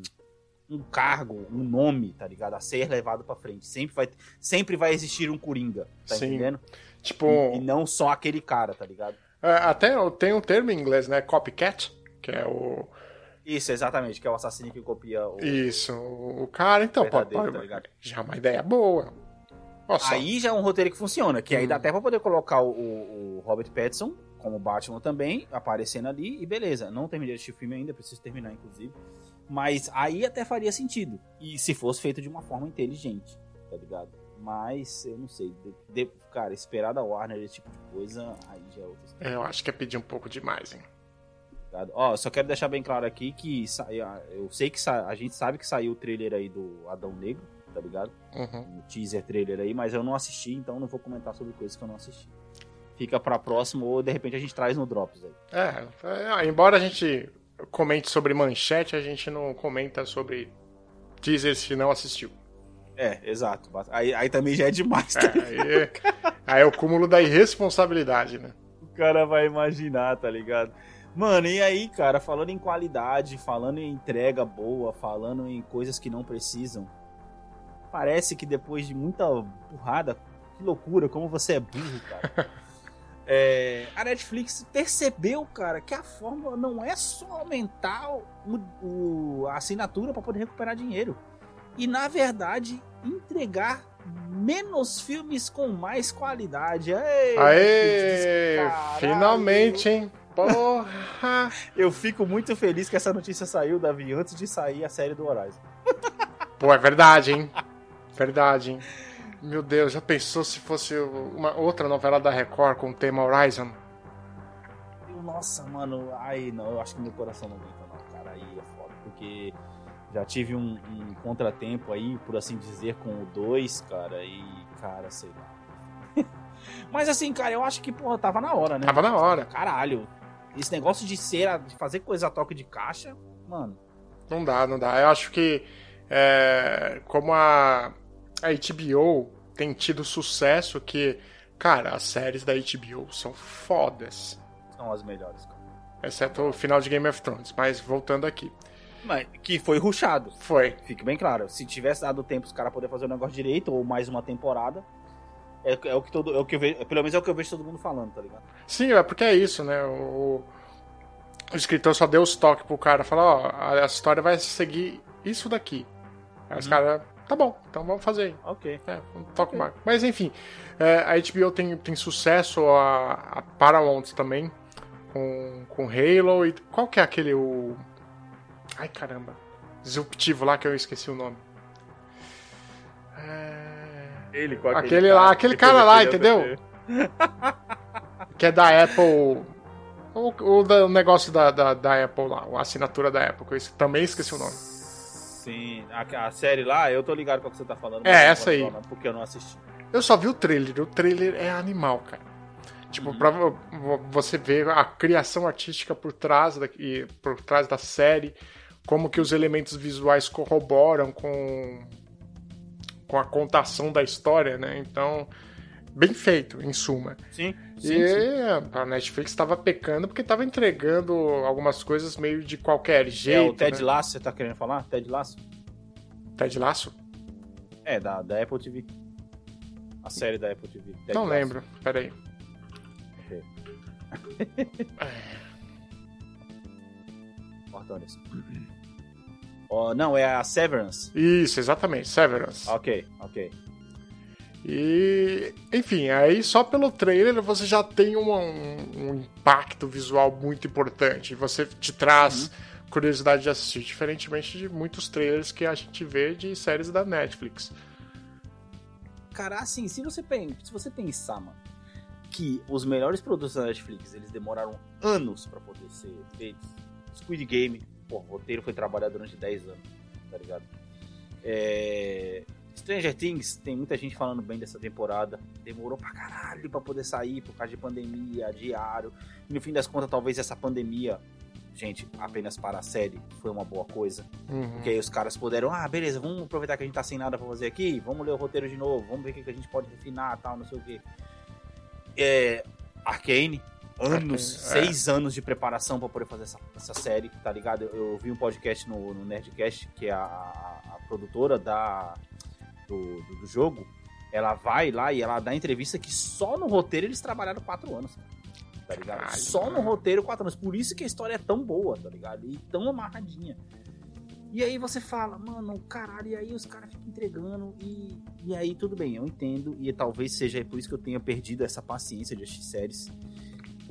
E: um cargo, um nome, tá ligado? A ser levado pra frente. Sempre vai, sempre vai existir um Coringa, tá
F: Sim.
E: entendendo?
F: tipo,
E: E, e não só aquele cara, tá ligado?
F: é, até tem um termo em inglês, né? Copycat, que é o.
E: Isso, exatamente, que é o assassino que copia o...
F: Isso, o cara, então, pode,
E: tá
F: já é uma ideia boa. Só.
E: Aí já é um roteiro que funciona, que aí
F: Hum.
E: dá até pra poder colocar o, o Robert Pattinson como Batman também, aparecendo ali, e beleza. Não terminei de assistir o filme ainda, preciso terminar, inclusive. Mas aí até faria sentido. E se fosse feito de uma forma inteligente, tá ligado? Mas eu não sei. de- de- cara, esperar da Warner esse tipo de coisa, aí já é outra história.
F: É, Eu acho que é pedir um pouco demais, hein?
E: Ligado? Ó, só quero deixar bem claro aqui que sa- eu sei que sa- a gente sabe que saiu o trailer aí do Adão Negro, tá ligado?
F: Uhum.
E: um teaser trailer aí, mas eu não assisti, então não vou comentar sobre coisas que eu não assisti. Fica pra próximo ou de repente a gente traz no Drops aí.
F: É, é, embora a gente comente sobre manchete, a gente não comenta sobre teaser se não assistiu.
E: É, exato. Aí, aí também já é demais. Tá
F: é, aí, aí é o cúmulo da irresponsabilidade, né?
E: O cara vai imaginar, tá ligado? Mano, e aí, cara, falando em qualidade, falando em entrega boa, falando em coisas que não precisam, parece que depois de muita burrada, que loucura, como você é burro, cara. [laughs] É, a Netflix percebeu, cara, que a fórmula não é só aumentar o, o, a assinatura para poder recuperar dinheiro. E, na verdade, entregar menos filmes com mais qualidade. Ei,
F: Aê! Finalmente, hein? Porra!
E: Eu fico muito feliz que essa notícia saiu, Davi, antes de sair a série do Horizon.
F: Pô, é verdade, hein? Verdade, hein? Meu Deus, já pensou se fosse uma outra novela da Record com o tema Horizon?
E: Nossa, mano, aí não, eu acho que meu coração não aguenta não, cara, aí é foda, porque já tive um, um contratempo aí, por assim dizer, com o 2, cara, e, cara, sei lá. [laughs] Mas assim, cara, eu acho que, porra, tava na hora, né?
F: Tava na hora.
E: Caralho, esse negócio de ser, de fazer coisa a toque de caixa, mano.
F: Não dá, não dá. Eu acho que, é, como a a HBO tem tido sucesso que, cara, as séries da HBO são fodas.
E: São as melhores, cara.
F: Exceto o final de Game of Thrones, mas voltando aqui.
E: Mas, que foi ruxado.
F: Foi.
E: Fique bem claro. Se tivesse dado tempo os caras poder fazer o negócio direito, ou mais uma temporada, é, é, o que todo. É o que vejo, pelo menos é o que eu vejo todo mundo falando, tá ligado?
F: Sim, é porque é isso, né? O, o escritor só deu os toques pro cara, falar, ó, a, a história vai seguir isso daqui. Aí os uhum. caras Tá bom, então vamos fazer aí.
E: Ok.
F: É, um toque okay. mais. Mas enfim, é, a HBO tem, tem sucesso, a, a Paramount também, com, com Halo e. Qual que é aquele. O... Ai caramba. Disruptivo lá que eu esqueci o nome.
E: É... Ele, qual
F: aquele, aquele lá, aquele cara lá, entendeu? [laughs] que é da Apple. O, o, o negócio da, da, da, Apple lá, a assinatura da Apple, que eu também esqueci o nome.
E: Sim, a, a, série lá, eu tô ligado com o que você tá falando.
F: É, essa aí.
E: Falar, porque eu não assisti.
F: Eu só vi o trailer. O trailer é animal, cara. Tipo, uhum. pra você ver a criação artística por trás, da, por trás da série, como que os elementos visuais corroboram com, com a contação da história, né? Então, bem feito, em suma.
E: Sim.
F: sim e sim. a Netflix estava pecando porque estava entregando algumas coisas meio de qualquer jeito. É
E: o Ted
F: né?
E: Lasso, você tá querendo falar? Ted Lasso?
F: Ted Lasso?
E: É, da, da Apple TV. A série da Apple TV.
F: Ted Não Lasso. lembro, peraí. [laughs] Okay.
E: Cortando Oh, não, é a Severance.
F: Isso, exatamente, Severance.
E: Ok, ok.
F: E, enfim, aí só pelo trailer você já tem um, um, impacto visual muito importante. Você te traz uhum. curiosidade de assistir, diferentemente de muitos trailers que a gente vê de séries da Netflix.
E: Cara, assim, se você, se você pensar, mano, que os melhores produtos da Netflix eles demoraram anos para poder ser feitos. Squid Game, pô, o roteiro foi trabalhado durante 10 anos, tá ligado? É, Stranger Things, tem muita gente falando bem dessa temporada. Demorou pra caralho pra poder sair por causa de pandemia, diário. E no fim das contas, talvez essa pandemia, gente, apenas para a série, foi uma boa coisa. Uhum. Porque aí os caras puderam, ah, beleza, vamos aproveitar que a gente tá sem nada pra fazer aqui, vamos ler o roteiro de novo, vamos ver o que a gente pode refinar tal, não sei o quê. É. Arcane, anos, Arcane, é. seis é. anos de preparação para poder fazer essa, essa série, tá ligado? Eu, eu vi um podcast no, no Nerdcast, que é a, a, produtora da do, do, do, jogo, ela vai lá e ela dá entrevista que só no roteiro eles trabalharam quatro anos. Tá ligado? Caralho, só no roteiro quatro anos. Por isso que a história é tão boa, tá ligado? E tão amarradinha. E aí você fala, mano, caralho, e aí os caras ficam entregando, e, e aí tudo bem, eu entendo, e talvez seja por isso que eu tenha perdido essa paciência de assistir séries,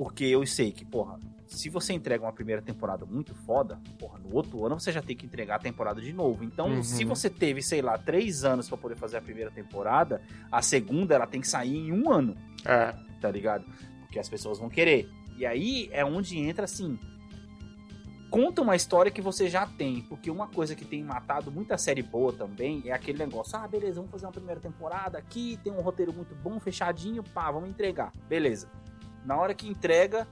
E: porque eu sei que, porra, se você entrega uma primeira temporada muito foda, porra, no outro ano você já tem que entregar a temporada de novo. Então, uhum. se você teve, sei lá, três anos para poder fazer a primeira temporada, a segunda ela tem que sair em um ano.
F: É.
E: Tá ligado? Porque as pessoas vão querer. E aí é onde entra assim. Conta uma história que você já tem. Porque uma coisa que tem matado muita série boa também é aquele negócio: ah, beleza, vamos fazer uma primeira temporada aqui, tem um roteiro muito bom, fechadinho, pá, vamos entregar. Beleza. Na hora que entrega,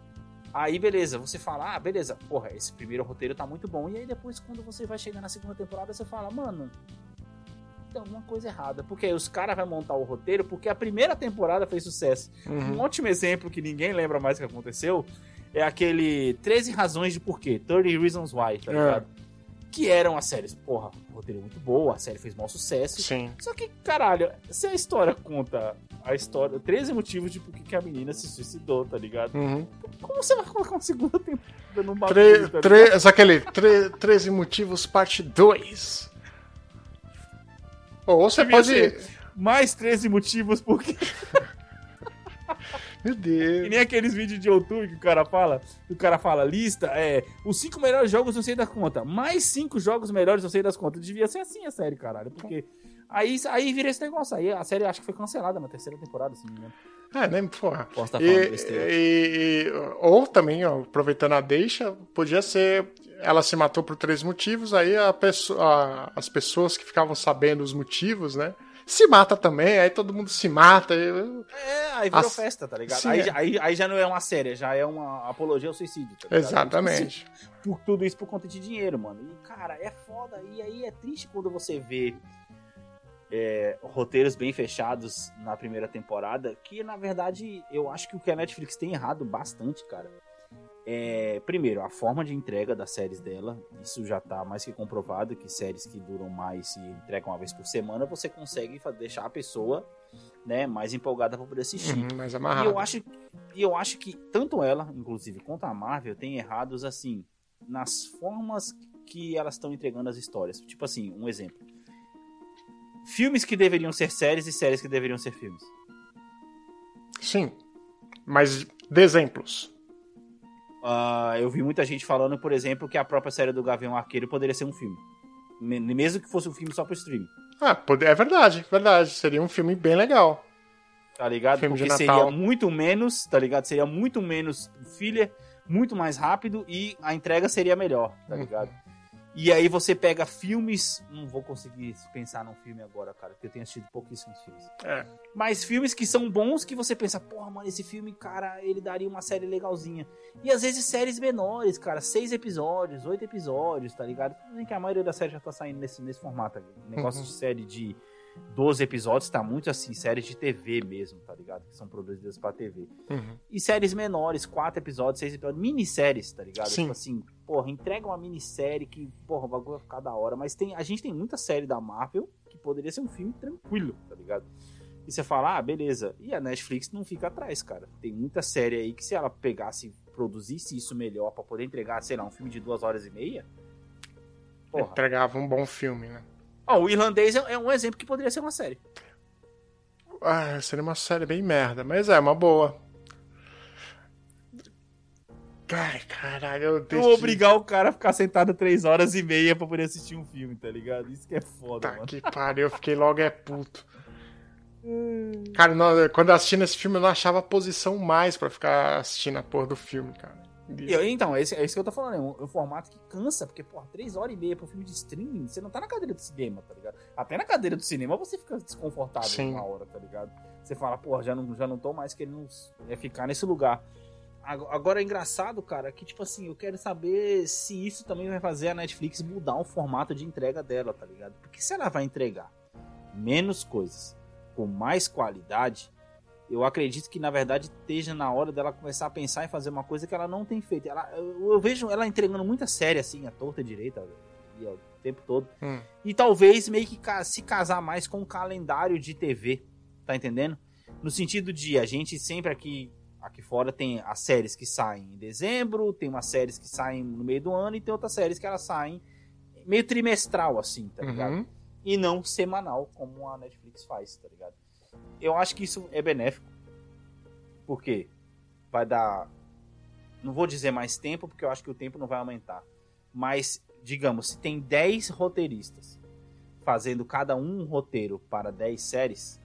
E: Aí, beleza, você fala, ah, beleza, porra, esse primeiro roteiro tá muito bom. E aí depois, quando você vai chegar na segunda temporada, você fala, mano, tem alguma coisa errada. Porque aí os caras vão montar o roteiro porque a primeira temporada fez sucesso.
F: Uhum.
E: Um ótimo exemplo que ninguém lembra mais que aconteceu é aquele 13 razões de porquê, 30 Reasons Why, tá
F: É.
E: Que eram as séries, porra, roteiro muito boa, a série fez maior sucesso.
F: Sim.
E: Só que, caralho, se a história conta a história, 13 motivos de por que que a menina se suicidou, tá ligado?
F: Uhum.
E: Como você vai colocar uma segunda temporada num bagulho,
F: Tre,
E: tá
F: tre, só aquele tre, 13 motivos, parte 2. Ou você pode.
E: ser Mais 13 motivos porque [laughs]
F: Meu Deus.
E: nem aqueles vídeos de YouTube que o cara fala. O cara fala, lista, é. Os cinco melhores jogos eu sei das contas. Mais cinco jogos melhores eu sei das contas. Devia ser assim a série, caralho. Porque. Aí, aí vira esse negócio. Aí a série acho que foi cancelada na terceira temporada, se não me engano.
F: É, nem porra.
E: Posso estar
F: E, e- e- ou também, ó, aproveitando a deixa, podia ser. Ela se matou por três motivos, aí a pessoa, a- as pessoas que ficavam sabendo os motivos, né? Se mata também, aí todo mundo se mata. e-
E: É, aí virou
F: As-
E: festa, tá ligado?
F: Sim,
E: Aí,
F: é.
E: já- aí, aí já não é uma série, já é uma apologia ao suicídio. Tá ligado?
F: Exatamente.
E: Por tudo isso por conta de dinheiro, mano. E, cara, é foda. E aí é triste quando você vê é, roteiros bem fechados na primeira temporada, que na verdade eu acho que o que a Netflix tem errado bastante, cara. É, primeiro, a forma de entrega das séries dela, isso já tá mais que comprovado, que séries que duram mais e entregam uma vez por semana, você consegue deixar a pessoa né, mais empolgada pra poder assistir.
F: Uhum, mais
E: E
F: amarrado.
E: eu acho, e eu acho que tanto ela, inclusive, quanto a Marvel, tem errados assim nas formas que elas estão entregando as histórias. Tipo assim, um exemplo. Filmes que deveriam ser séries e séries que deveriam ser filmes.
F: Sim. Mas de exemplos.
E: Ah, eu vi muita gente falando, por exemplo, que a própria série do Gavião Arqueiro poderia ser um filme. Me- Mesmo que fosse um filme só pro stream.
F: Ah, é verdade, verdade. Seria um filme bem legal.
E: Tá ligado?
F: Filme de
E: Porque seria muito menos, tá ligado? Seria muito menos filler, muito mais rápido e a entrega seria melhor, tá
F: Uhum.
E: ligado? E aí você pega filmes. Não vou conseguir pensar num filme agora, cara, porque eu tenho assistido pouquíssimos filmes.
F: É.
E: Mas filmes que são bons que você pensa, porra, mano, esse filme, cara, ele daria uma série legalzinha. E às vezes séries menores, cara, seis episódios, oito episódios, tá ligado? Tudo bem que a maioria das séries já tá saindo nesse, nesse formato. Negócio
F: Uhum.
E: de série de 12 episódios tá muito assim, séries de TV mesmo, tá ligado? Que são produzidas pra TV.
F: Uhum.
E: E séries menores, quatro episódios, seis episódios, minisséries, tá ligado?
F: Sim.
E: Tipo assim, porra, entrega uma minissérie que, porra, o bagulho vai ficar da hora. Mas tem, a gente tem muita série da Marvel que poderia ser um filme tranquilo, tá ligado? E você fala, ah, beleza. E a Netflix não fica atrás, cara. Tem muita série aí que se ela pegasse, produzisse isso melhor pra poder entregar, sei lá, um filme de duas horas e meia. Porra.
F: Entregava um bom filme, né?
E: Ó, o Irlandês é é um exemplo que poderia ser uma série.
F: Ah, seria uma série bem merda, mas é uma boa. Ai, caralho, eu
E: Não
F: decidi.
E: obrigar o cara a ficar sentado três horas e meia pra poder assistir um filme, tá ligado? Isso que é foda,
F: Tá
E: mano.
F: que pariu, eu fiquei logo é puto. Cara, não, quando eu assisti nesse filme, eu não achava posição mais pra ficar assistindo a porra do filme, cara.
E: Eu- então, é, esse- é isso que eu tô falando, é um, é um formato que cansa, porque, porra, três horas e meia pro filme de streaming, você não tá na cadeira do cinema, tá ligado? Até na cadeira do cinema você fica desconfortável
F: Sim.
E: uma hora, tá ligado? Você fala, porra, já não, já não tô mais querendo é, ficar nesse lugar. Ago- Agora é engraçado, cara, que, tipo assim, eu quero saber se isso também vai fazer a Netflix mudar o formato de entrega dela, tá ligado? Porque se ela vai entregar menos coisas, com mais qualidade, eu acredito que na verdade esteja na hora dela começar a pensar em fazer uma coisa que ela não tem feito. Ela, eu, eu vejo ela entregando muita série assim, a torta direita, e o tempo todo.
F: Hum.
E: E talvez meio que se casar mais com o calendário de TV, tá entendendo? No sentido de a gente sempre aqui aqui fora tem as séries que saem em dezembro, tem umas séries que saem no meio do ano e tem outras séries que elas saem meio trimestral assim, tá ligado?
F: Uhum.
E: e não semanal, como a Netflix faz, tá ligado? Eu acho que isso é benéfico. Por quê? Vai dar. Não vou dizer mais tempo, porque eu acho que o tempo não vai aumentar. Mas, digamos, se tem 10 roteiristas fazendo cada um um roteiro para 10 séries,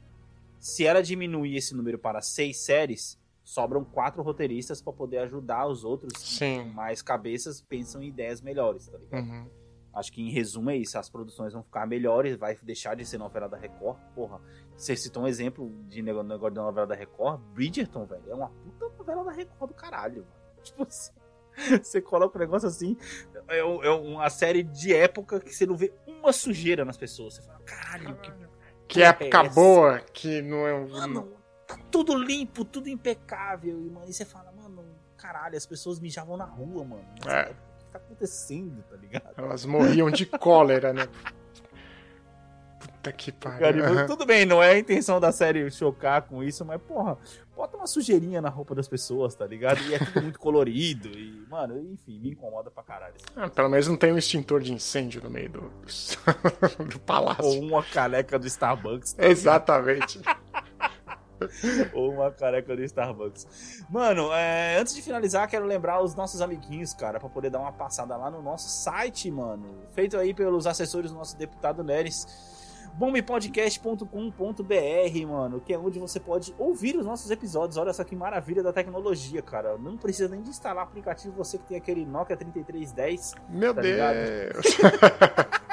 E: se ela diminuir esse número para 6 séries, sobram 4 roteiristas para poder ajudar os outros
F: Sim.
E: mais cabeças pensam em ideias melhores, tá ligado?
F: Uhum.
E: Acho que em resumo é isso. As produções vão ficar melhores, vai deixar de ser novela da Record. Porra, você citou um exemplo de negócio da novela da Record. Bridgerton, velho. É uma puta novela da Record do caralho, mano. [laughs] tipo assim, você coloca um negócio assim, é, é, uma série de época que você não vê uma sujeira nas pessoas. Você fala, caralho, que.
F: Que época é boa, que não é.
E: Mano, tá tudo limpo, tudo impecável. E, mano, e você fala, mano, caralho, as pessoas mijavam na rua, mano. É. O que tá acontecendo, tá ligado?
F: Elas morriam de cólera, né? Puta que pariu.
E: Uhum. Tudo bem, não é a intenção da série chocar com isso, mas, porra, bota uma sujeirinha na roupa das pessoas, tá ligado? E é tudo muito colorido. E, mano, enfim, me incomoda pra caralho.
F: Ah, pelo menos não tem um extintor de incêndio no meio do, [laughs] do palácio.
E: Ou uma caneca do Starbucks.
F: Tá Exatamente. [laughs]
E: Ou uma careca do Starbucks. Mano, é, antes de finalizar, quero lembrar os nossos amiguinhos, cara, para poder dar uma passada lá no nosso site, mano. Feito aí pelos assessores do nosso deputado Neres bombpodcast.com.br, mano, que é onde você pode ouvir os nossos episódios. Olha só que maravilha da tecnologia, cara. Não precisa nem de instalar aplicativo, você que tem aquele Nokia 3310.
F: Meu tá Deus! [laughs]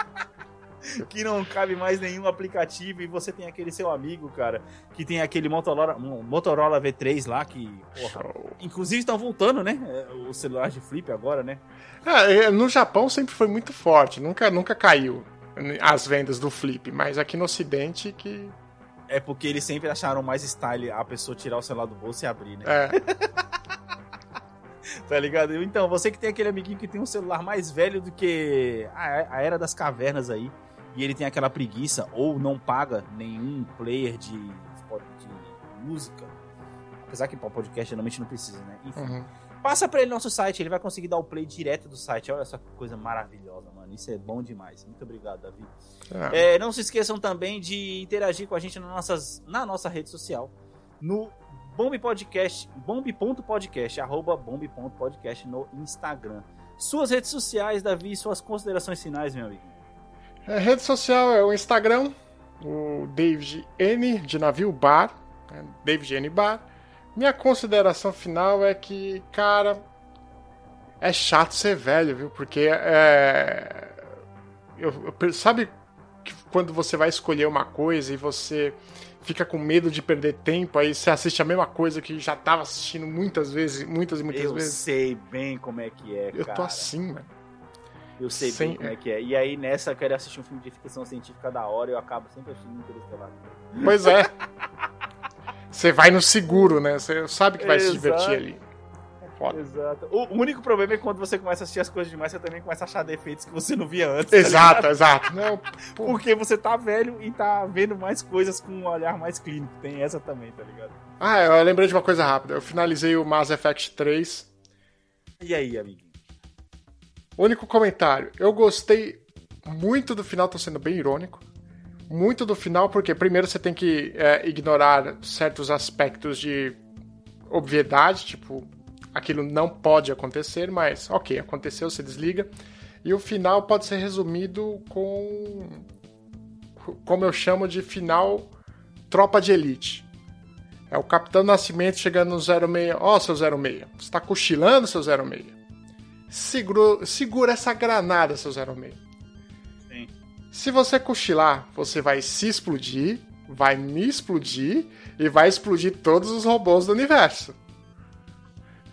E: que não cabe mais nenhum aplicativo e você tem aquele seu amigo, cara, que tem aquele Motorola, Motorola V3 lá que, porra, inclusive estão voltando, né? É, o celular de flip agora, né?
F: É, no Japão sempre foi muito forte, nunca, nunca caiu as vendas do Flip, mas aqui no Ocidente que.
E: É porque eles sempre acharam mais style a pessoa tirar o celular do bolso e abrir, né?
F: É. [laughs]
E: tá ligado? Então, você que tem aquele amiguinho que tem um celular mais velho do que a, a era das cavernas aí, e ele tem aquela preguiça, ou não paga nenhum player de, de música, apesar que para podcast geralmente não precisa, né? Enfim. Uhum. Passa para ele nosso site, ele vai conseguir dar o play direto do site. Olha só que coisa maravilhosa, mano. Isso é bom demais. Muito obrigado, Davi. Ah. É, não se esqueçam também de interagir com a gente nas nossas, na nossa rede social. No Bomb Podcast, bomb.podcast, arroba bomb.podcast no Instagram. Suas redes sociais, Davi, suas considerações finais, meu amigo.
F: É, rede social é o Instagram, o David N de navio bar, né? David N bar. Minha consideração final é que, cara, é chato ser velho, viu? Porque é. Eu, eu, sabe que quando você vai escolher uma coisa e você fica com medo de perder tempo, aí você assiste a mesma coisa que já tava assistindo muitas vezes, muitas e muitas
E: eu
F: vezes.
E: Eu sei bem como é que é,
F: Eu tô assim, mano.
E: Eu sei Sem... bem como é que é. E aí nessa eu quero assistir um filme de ficção científica da hora e eu acabo sempre assistindo Interestelar.
F: Pois é. Você vai no seguro, né? Você sabe que vai Exato. se divertir ali.
E: É foda. Exato. O único problema é quando você começa a assistir as coisas demais, você também começa a achar defeitos que você não via antes. Tá
F: exato, tá exato. Não,
E: Porque você tá velho e tá vendo mais coisas com um olhar mais clínico. Tem essa também, tá ligado?
F: Ah, eu lembrei de uma coisa rápida. Eu finalizei o Mass Effect 3.
E: E aí, amiguinho?
F: Único comentário. Eu gostei muito do final, tô sendo bem irônico muito do final, porque primeiro você tem que é, ignorar certos aspectos de obviedade, tipo, aquilo não pode acontecer, mas ok, aconteceu, você desliga. E o final pode ser resumido com. Como eu chamo de final tropa de elite. É o Capitão Nascimento chegando no 06. Ó, oh, seu 06. Você está cochilando, seu 06. Segura, segura essa granada, seu 06. Se você cochilar, você vai se explodir, vai me explodir e vai explodir todos os robôs do universo.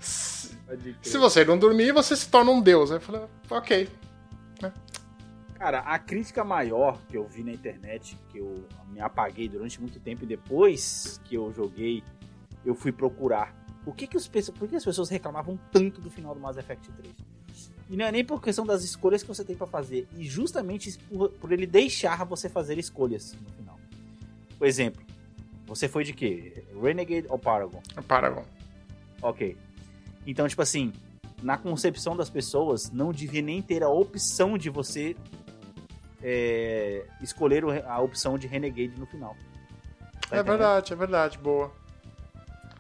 F: Se, se você não dormir, você se torna um deus. Eu falei, ok.
E: Cara, a crítica maior que eu vi na internet, que eu me apaguei durante muito tempo e depois que eu joguei, eu fui procurar. Por que, que, os, por que as pessoas reclamavam tanto do final do Mass Effect 3? E não é nem por questão das escolhas que você tem para fazer, e justamente por, por, ele deixar você fazer escolhas no final. Por exemplo, você foi de quê? Renegade ou Paragon?
F: Paragon.
E: Ok. Então, tipo assim, na concepção das pessoas, não devia nem ter a opção de você é, escolher a opção de Renegade no final.
F: Tá é entendendo? verdade, é verdade, boa.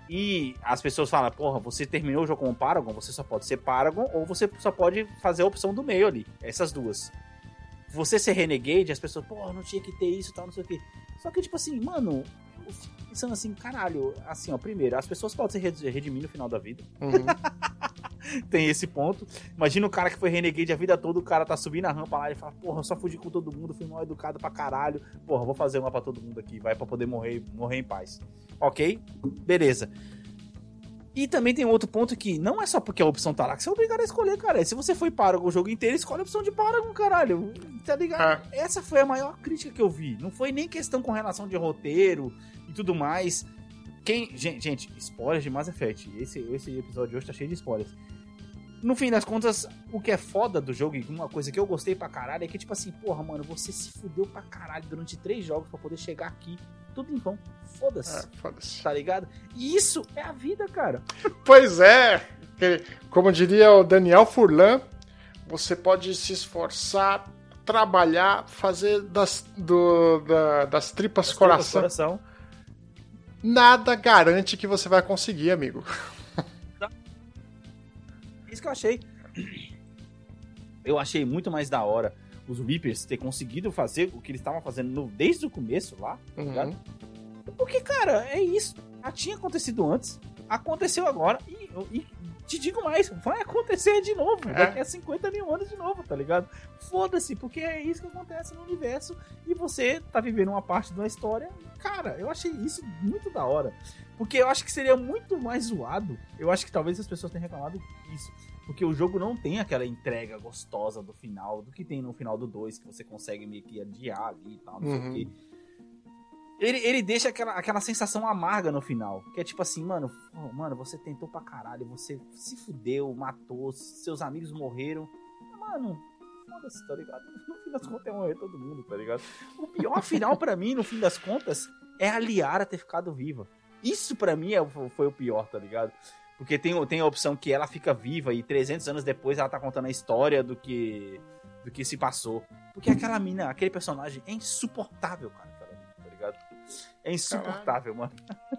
E: E as pessoas falam, porra, você terminou o jogo com Paragon, você só pode ser Paragon ou você só pode fazer a opção do meio ali. Essas duas. Você ser Renegade, as pessoas, porra, não tinha que ter isso e tal, não sei o quê. Só que, tipo assim, mano, pensando assim, caralho, assim, ó, primeiro, as pessoas podem se redimir no final da vida. Uhum. [laughs] Tem esse ponto. Imagina o cara que foi renegade a vida toda, o cara tá subindo a rampa lá e fala, porra, eu só fudi com todo mundo, fui mal educado pra caralho. Porra, vou fazer uma pra todo mundo aqui, vai pra poder morrer, morrer em paz. Ok? Beleza. E também tem outro ponto que não é só porque a opção tá lá que você é obrigado a escolher, cara. Se você foi Paragon o jogo inteiro, escolhe a opção de Paragon, caralho. Tá ligado?
F: É.
E: Essa foi a maior crítica que eu vi. Não foi nem questão com relação de roteiro e tudo mais. Quem. Gente, gente spoilers de Mass Effect. Esse, esse episódio de hoje tá cheio de spoilers. No fim das contas, o que é foda do jogo, e uma coisa que eu gostei pra caralho, é que, tipo assim, porra, mano, você se fudeu pra caralho durante três jogos pra poder chegar aqui. Tudo em vão. Foda-se.
F: É, foda-se.
E: Tá ligado? E isso é a vida, cara. [laughs]
F: Pois é, como diria o Daniel Furlan, você pode se esforçar, trabalhar, fazer das, do- da- das tripas coração.
E: Coração.
F: Nada garante que você vai conseguir, amigo.
E: Isso que eu achei. Eu achei muito mais da hora os Reapers ter conseguido fazer o que eles estavam fazendo no- desde o começo lá, tá ligado?
F: Uhum.
E: Porque, cara, é isso. Já tinha acontecido antes, aconteceu agora e, e te digo mais, vai acontecer de novo,
F: É.
E: daqui a 50 mil anos de novo, tá ligado? Foda-se, porque é isso que acontece no universo e você tá vivendo uma parte de uma história. Cara, eu achei isso muito da hora. Porque eu acho que seria muito mais zoado. Eu acho que talvez as pessoas tenham reclamado isso. Porque o jogo não tem aquela entrega gostosa do final, do que tem no final do 2, que você consegue meio que adiar ali e tal, não sei
F: Uhum.
E: o quê. Ele, ele deixa aquela, aquela sensação amarga no final. Que é tipo assim, mano, pô, mano, você tentou pra caralho, você se fudeu, matou, seus amigos morreram. Mano, foda-se, tá ligado? [laughs] No fim das contas é morrer todo mundo, tá ligado? O pior final pra mim, no fim das contas, é a Liara ter ficado viva. Isso pra mim é, foi o pior, tá ligado? Porque tem, tem a opção que ela fica viva e 300 anos depois ela tá contando a história do que do que se passou. Porque aquela mina, aquele personagem é insuportável, cara, mina, tá ligado? É insuportável, mano.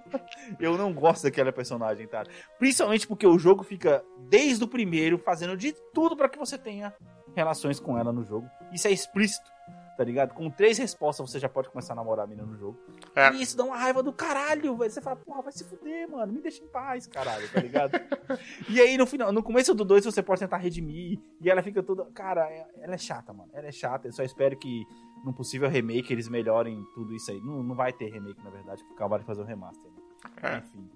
E: [laughs] Eu não gosto daquela personagem, tá? Principalmente porque o jogo fica, desde o primeiro, fazendo de tudo pra que você tenha relações com ela no jogo. Isso é explícito, tá ligado? Com três respostas você já pode começar a namorar a mina no jogo.
F: É.
E: E isso dá uma raiva do caralho, velho. Você fala, porra, vai se fuder, mano. Me deixa em paz, caralho, tá ligado? [laughs] e aí, no final, no começo do 2, você pode tentar redimir. E ela fica toda. Cara, é- ela é chata, mano. Ela é chata. Eu só espero que num possível remake eles melhorem tudo isso aí. Não, não vai ter remake, na verdade, porque acabaram de fazer o remaster. Né?
F: É.
E: Enfim.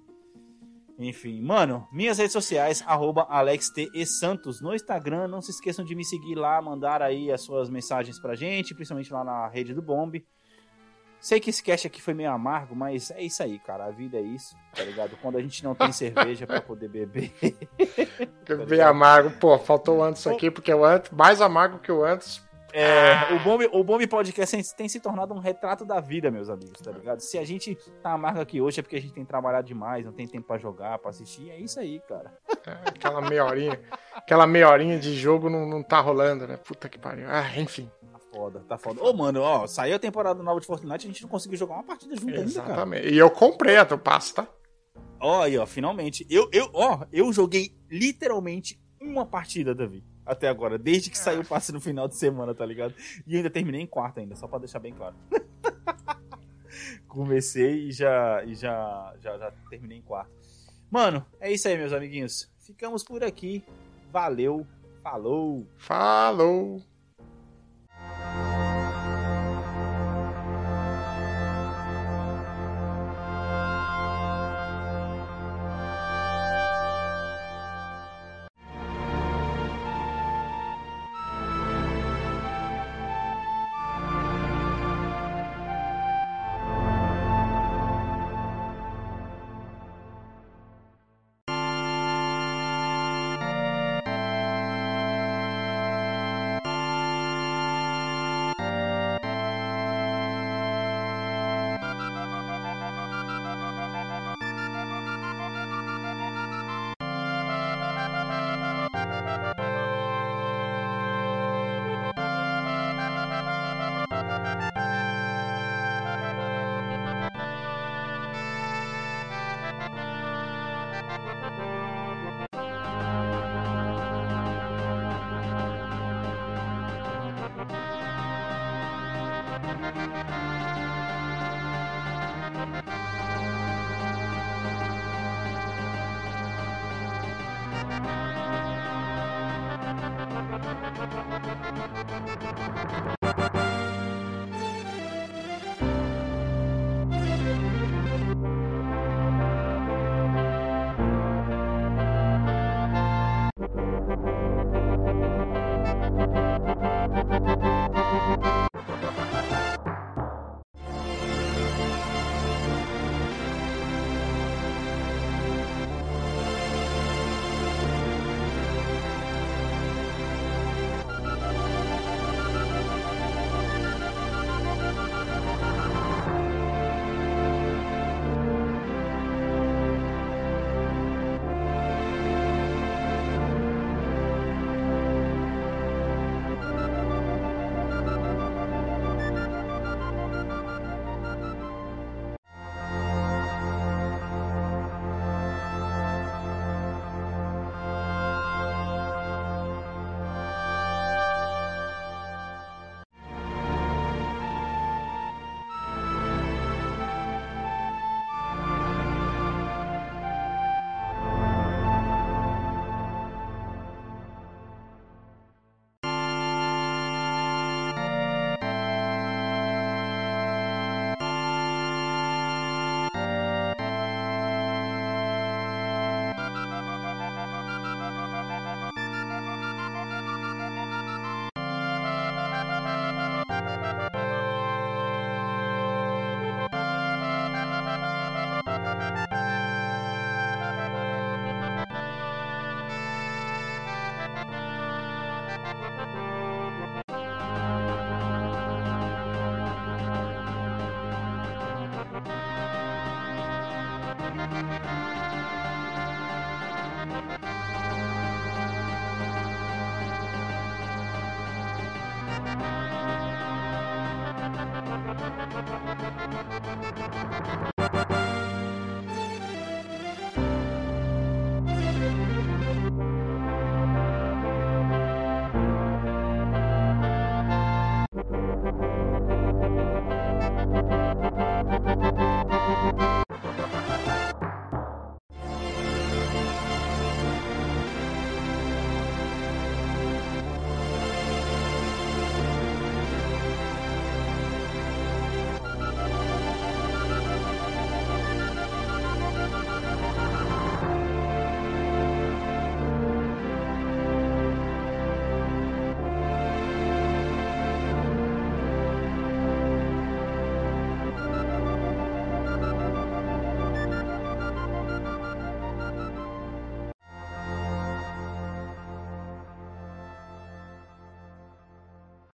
E: Enfim, mano, minhas redes sociais, arroba AlexTESantos no Instagram. Não se esqueçam de me seguir lá, mandar aí as suas mensagens pra gente, principalmente lá na rede do Bomb. Sei que esse cast aqui foi meio amargo, mas é isso aí, cara. A vida é isso, tá ligado? Quando a gente não tem cerveja pra poder beber. [laughs]
F: Bem amargo. Pô, faltou o antes aqui, porque o antes, mais amargo que o antes.
E: É, o Bomb, o Bomb Podcast tem se tornado um retrato da vida, meus amigos, tá ligado? Se a gente tá amargo aqui hoje é porque a gente tem trabalhado demais, não tem tempo pra jogar, pra assistir. É isso aí, cara.
F: É, aquela meia horinha. aquela meia horinha de jogo não, não tá rolando, né? Puta que pariu. Ah, enfim.
E: Tá foda, tá foda. Ô, mano, ó, saiu a temporada nova de Fortnite, a gente não conseguiu jogar uma partida junto ainda, cara.
F: Exatamente. E eu comprei a do passo, tá?
E: Ó, aí, ó, finalmente. Eu, eu, ó, eu joguei literalmente uma partida, Davi. Até agora, desde que saiu o passe no final de semana, tá ligado? E ainda terminei em quarto ainda, só pra deixar bem claro. [laughs] Comecei e já, e já, já, já terminei em quarto. Mano, é isso aí, meus amiguinhos. Ficamos por aqui. Valeu, falou.
F: Falou!